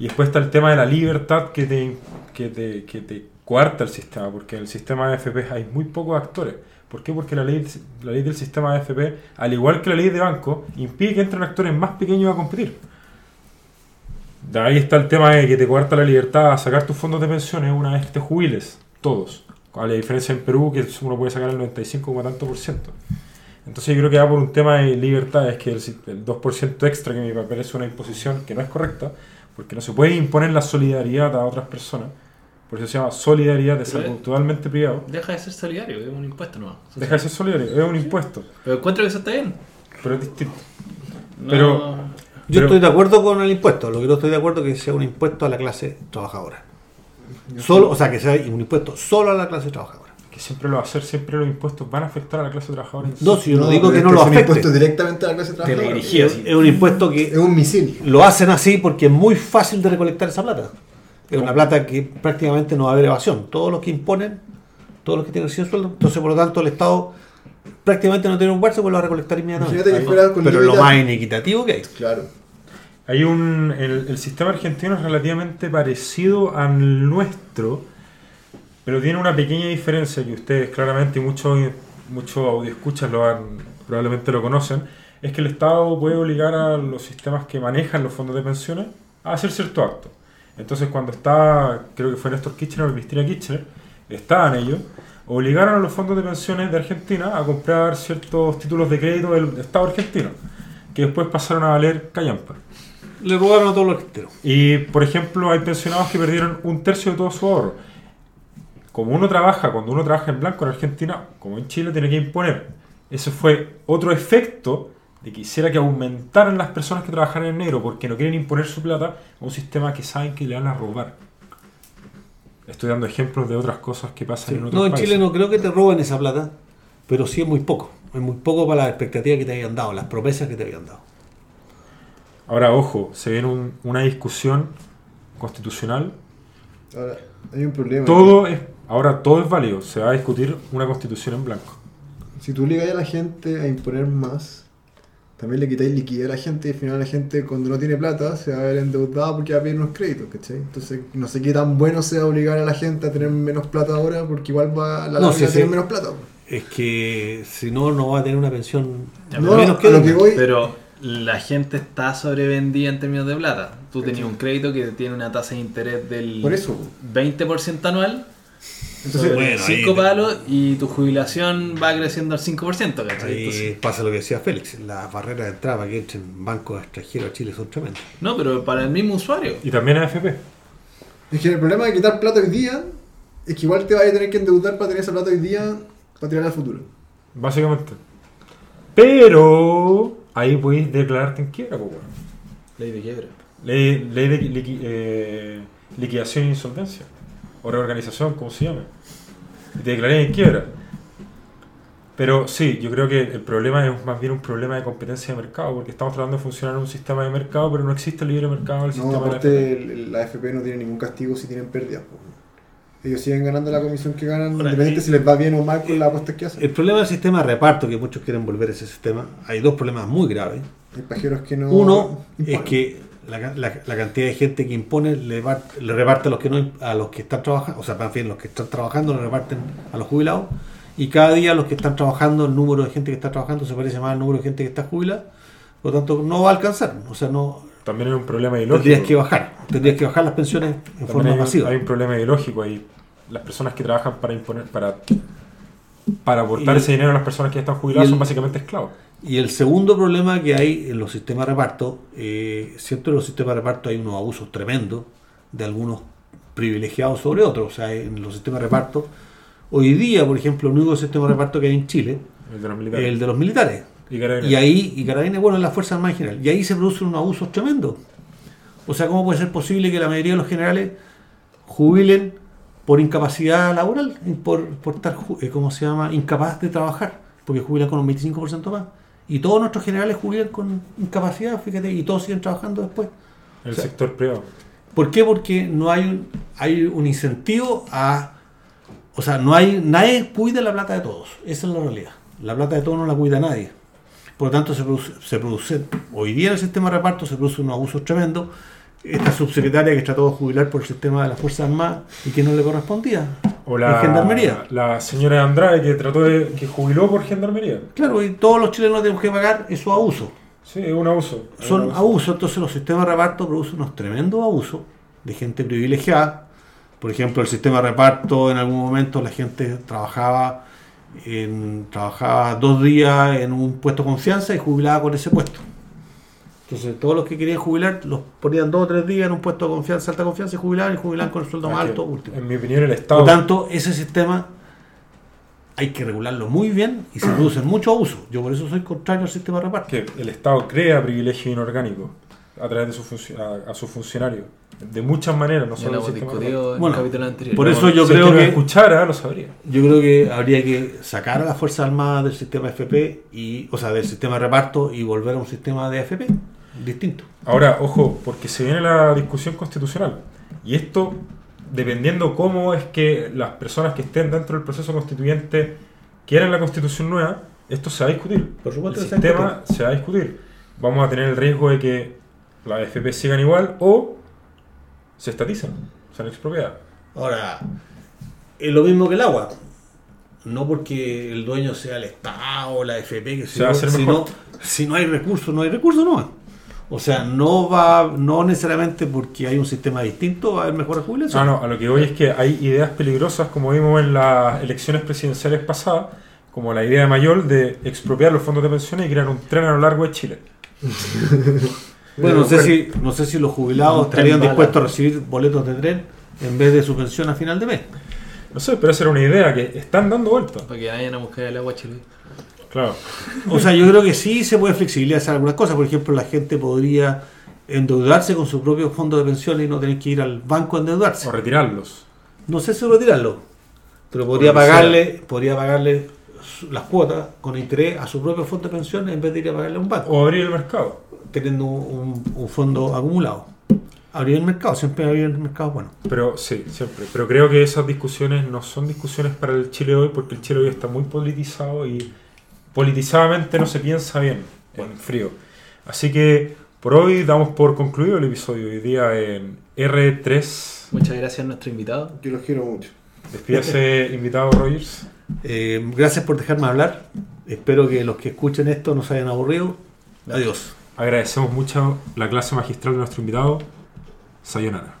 Y después está el tema de la libertad que te, que te, que te coarta el sistema, porque en el sistema de AFP hay muy pocos actores. ¿Por qué? Porque la ley, la ley del sistema AFP, al igual que la ley de banco, impide que entren actores más pequeños a competir. Ahí está el tema de que te cuarta la libertad a sacar tus fondos de pensiones una vez que te jubiles, todos. A la diferencia en Perú, que uno puede sacar el 95, como tanto por ciento. Entonces yo creo que va por un tema de libertad, es que el, el 2% extra que me parece una imposición que no es correcta, porque no se puede imponer la solidaridad a otras personas, por eso se llama solidaridad de es- totalmente privado. Deja de ser solidario, es un impuesto nuevo. Deja de ser solidario, es un impuesto, Pero encuentro que eso está bien. pero es distinto. No- Pero- Yo Pero- estoy de acuerdo con el impuesto, lo que no estoy de acuerdo es que sea un impuesto a la clase trabajadora. Solo, o sea, que sea un impuesto solo a la clase trabajadora. Que siempre lo va a hacer, siempre los impuestos van a afectar a la clase trabajadora. No, si yo no, digo que no lo es un afecte. impuesto directamente a la clase trabajadora. Es un impuesto que Es un misil. lo hacen así porque es muy fácil de recolectar esa plata. Es una plata que prácticamente no va a haber evasión. Todos los que imponen, todos los que tienen 100 sueldos, entonces por lo tanto el Estado prácticamente no tiene un bolso, pues lo va a recolectar inmediatamente. con Pero lo más inequitativo que hay. Claro. Hay un. El, el sistema argentino es relativamente parecido al nuestro, pero tiene una pequeña diferencia que ustedes claramente y muchos muchos audioscuchas lo han, probablemente lo conocen, es que el Estado puede obligar a los sistemas que manejan los fondos de pensiones a hacer cierto acto. Entonces cuando está, creo que fue Néstor Kirchner o Cristina Kirchner, estaban ellos, obligaron a los fondos de pensiones de Argentina a comprar ciertos títulos de crédito del Estado argentino, que después pasaron a valer callampa. Le robaron a todos los argentinos. Y, por ejemplo, hay pensionados que perdieron un tercio de todo su ahorro. Como uno trabaja, cuando uno trabaja en blanco en Argentina, como en Chile, tiene que imponer. Eso fue otro efecto de que hiciera que aumentaran las personas que trabajaran en negro, porque no quieren imponer su plata a un sistema que saben que le van a robar. Estoy dando ejemplos de otras cosas que pasan en otros No, en países. Chile no creo que te roben esa plata, pero sí es muy poco. Es muy poco para las expectativas que te habían dado, las promesas que te habían dado. Ahora, ojo, se viene un- una discusión constitucional Ahora, hay un problema. Todo es, ahora todo es válido. Se va a discutir una constitución en blanco. Si tú obligas a la gente a imponer más, también le quitáis liquidez a la gente y al final la gente cuando no tiene plata se va a ver endeudada porque va a pedir unos créditos, ¿cachai? Entonces no sé qué tan bueno sea obligar a la gente a tener menos plata ahora porque igual va a la No, a tener menos plata. Es que si no, no va a tener una pensión Ya, No, menos a lo que voy, Pero la gente está sobrevendida en términos de plata. Tú tenías un crédito que tiene una tasa de interés del por eso. 20% anual, Entonces, bueno, 5 ahí- palos y tu jubilación va creciendo al 5%, ¿cachai? Ahí Entonces- pasa lo que decía Félix, las barreras de entrada para que entren bancos extranjeros a Chile son tremendas. no, pero para el mismo usuario. Y también AFP. es que el problema de quitar plata hoy día es que igual te vas a tener que endeudar para tener esa plata hoy día para tirar al futuro. Básicamente. Pero ahí podéis declararte en quiebra, pues. Ley de quiebra. Ley, ley de liqui- eh, liquidación e insolvencia. O reorganización, como se llama. Y te declaré en quiebra. Pero sí, yo creo que el problema es más bien un problema de competencia de mercado, porque estamos tratando de funcionar en un sistema de mercado, pero no existe el libre mercado en el No, sistema de la aparte el- la FP no tiene ningún castigo si tienen pérdidas. Ellos siguen ganando la comisión que ganan, Ahora, independiente y- si les va bien o mal con las apuestas que hacen. El problema del sistema de reparto, que muchos quieren volver a ese sistema, hay dos problemas muy graves. Hay pajeros que no. Uno es que la, la- la cantidad de gente que impone le, le reparte a los que no a los que están trabajando, o sea, más bien los que están trabajando le reparten a los jubilados y cada día los que están trabajando, el número de gente que está trabajando se parece más al número de gente que está jubilada, por lo tanto no va a alcanzar, o sea, no También hay un problema ilógico. tendrías que bajar, tendrías que bajar las pensiones en También forma hay, masiva. hay un problema ideológico ahí. Las personas que trabajan para imponer, para, para aportar Y- ese dinero a las personas que ya están jubiladas el- son básicamente esclavos. Y el segundo problema que hay en los sistemas de reparto, eh, siempre en los sistemas de reparto hay unos abusos tremendos de algunos privilegiados sobre otros. O sea, en los sistemas de reparto, hoy día, por ejemplo, el único sistema de reparto que hay en Chile El de los es militares. el de los militares. Y ahí, y Carabineros, bueno, en las Fuerzas en general. Y ahí se producen unos abusos tremendos. O sea, ¿cómo puede ser posible que la mayoría de los generales jubilen por incapacidad laboral? Por, por estar, eh, ¿cómo se llama? Incapaz de trabajar. Porque jubilan con un 25% más. Y todos nuestros generales jubilan con incapacidad, fíjate, y todos siguen trabajando después. el o sea, sector privado. ¿Por qué? Porque no hay un, hay un incentivo a... O sea, no hay nadie cuida la plata de todos. Esa es la realidad. La plata de todos no la cuida nadie. Por lo tanto, se produce, se produce hoy día en el sistema de reparto se produce unos abusos tremendos. Esta subsecretaria que trató de jubilar por el sistema de las Fuerzas Armadas y que no le correspondía. O en la, Gendarmería. la señora Andrade que trató de. que jubiló por gendarmería. Claro, y todos los chilenos tenemos que pagar esos abusos. Sí, es un abuso. Es un son abuso. abusos, entonces los sistemas de reparto producen unos tremendos abusos de gente privilegiada. Por ejemplo, el sistema de reparto, en algún momento la gente trabajaba, en, trabajaba dos días en un puesto de confianza y jubilaba con ese puesto. Entonces, todos los que querían jubilar los ponían dos o tres días en un puesto de confianza, alta confianza y jubilaban y jubilaban con el sueldo más alto último. En mi opinión, el Por Estado. lo tanto, ese sistema hay que regularlo muy bien y se producen muchos abusos. Yo por eso soy contrario al sistema de reparto. que el Estado crea privilegios inorgánicos a través de su funcio- a, a sus funcionarios. De muchas maneras, no solo lo el hemos sistema discutido en Bueno, el capítulo anterior. por eso yo si creo es que, que- escuchara, lo sabría. Yo creo que habría que sacar a las Fuerzas Armadas del sistema FP, y, o sea, del sistema de reparto y volver a un sistema de FP distinto. Ahora, ojo, porque se viene la discusión constitucional. Y esto, dependiendo cómo es que las personas que estén dentro del proceso constituyente quieran la constitución nueva, esto se va a discutir. Por supuesto el que se va a sistema se va a discutir. Vamos a tener el riesgo de que las FP sigan igual o se estatizan, sean expropiadas. Ahora, es lo mismo que el agua. No porque el dueño sea el Estado o la FP, que Se sino, si no hay recursos, no hay recursos, no. O sea, no va, no necesariamente porque hay un sistema distinto va a haber mejores jubilaciones. Ah, no, a lo que voy es que hay ideas peligrosas, como vimos en las elecciones presidenciales pasadas, como la idea de Mayol de expropiar los fondos de pensiones y crear un tren a lo largo de Chile. <laughs> Bueno, no sé si, no sé si los jubilados estarían dispuestos a recibir boletos de tren en vez de su pensión a final de mes. No sé, pero esa era una idea que están dando vueltas. Para que vayan a buscar el agua chile. Claro. O sea, yo creo que sí se puede flexibilizar algunas cosas. Por ejemplo, la gente podría endeudarse con su propio fondo de pensiones y no tener que ir al banco a endeudarse. O retirarlos. No sé si retirarlo, pero podría pagarle, podría pagarle las cuotas con interés a su propio fondo de pensiones en vez de ir a pagarle a un banco, O abrir el mercado. teniendo un, un fondo acumulado. Abrir el mercado, siempre abrir el mercado, bueno. Pero sí, siempre. Pero creo que esas discusiones no son discusiones para el Chile hoy, porque el Chile hoy está muy politizado y politizadamente no se piensa bien, en frío. Así que por hoy damos por concluido el episodio. Hoy día en R3. Muchas gracias a nuestro invitado. Yo los quiero mucho. Despídase, <laughs> invitado Rogers. Eh, gracias por dejarme hablar. Espero que los que escuchen esto no se hayan aburrido. Adiós. Agradecemos mucho la clase magistral de nuestro invitado. Sayonara.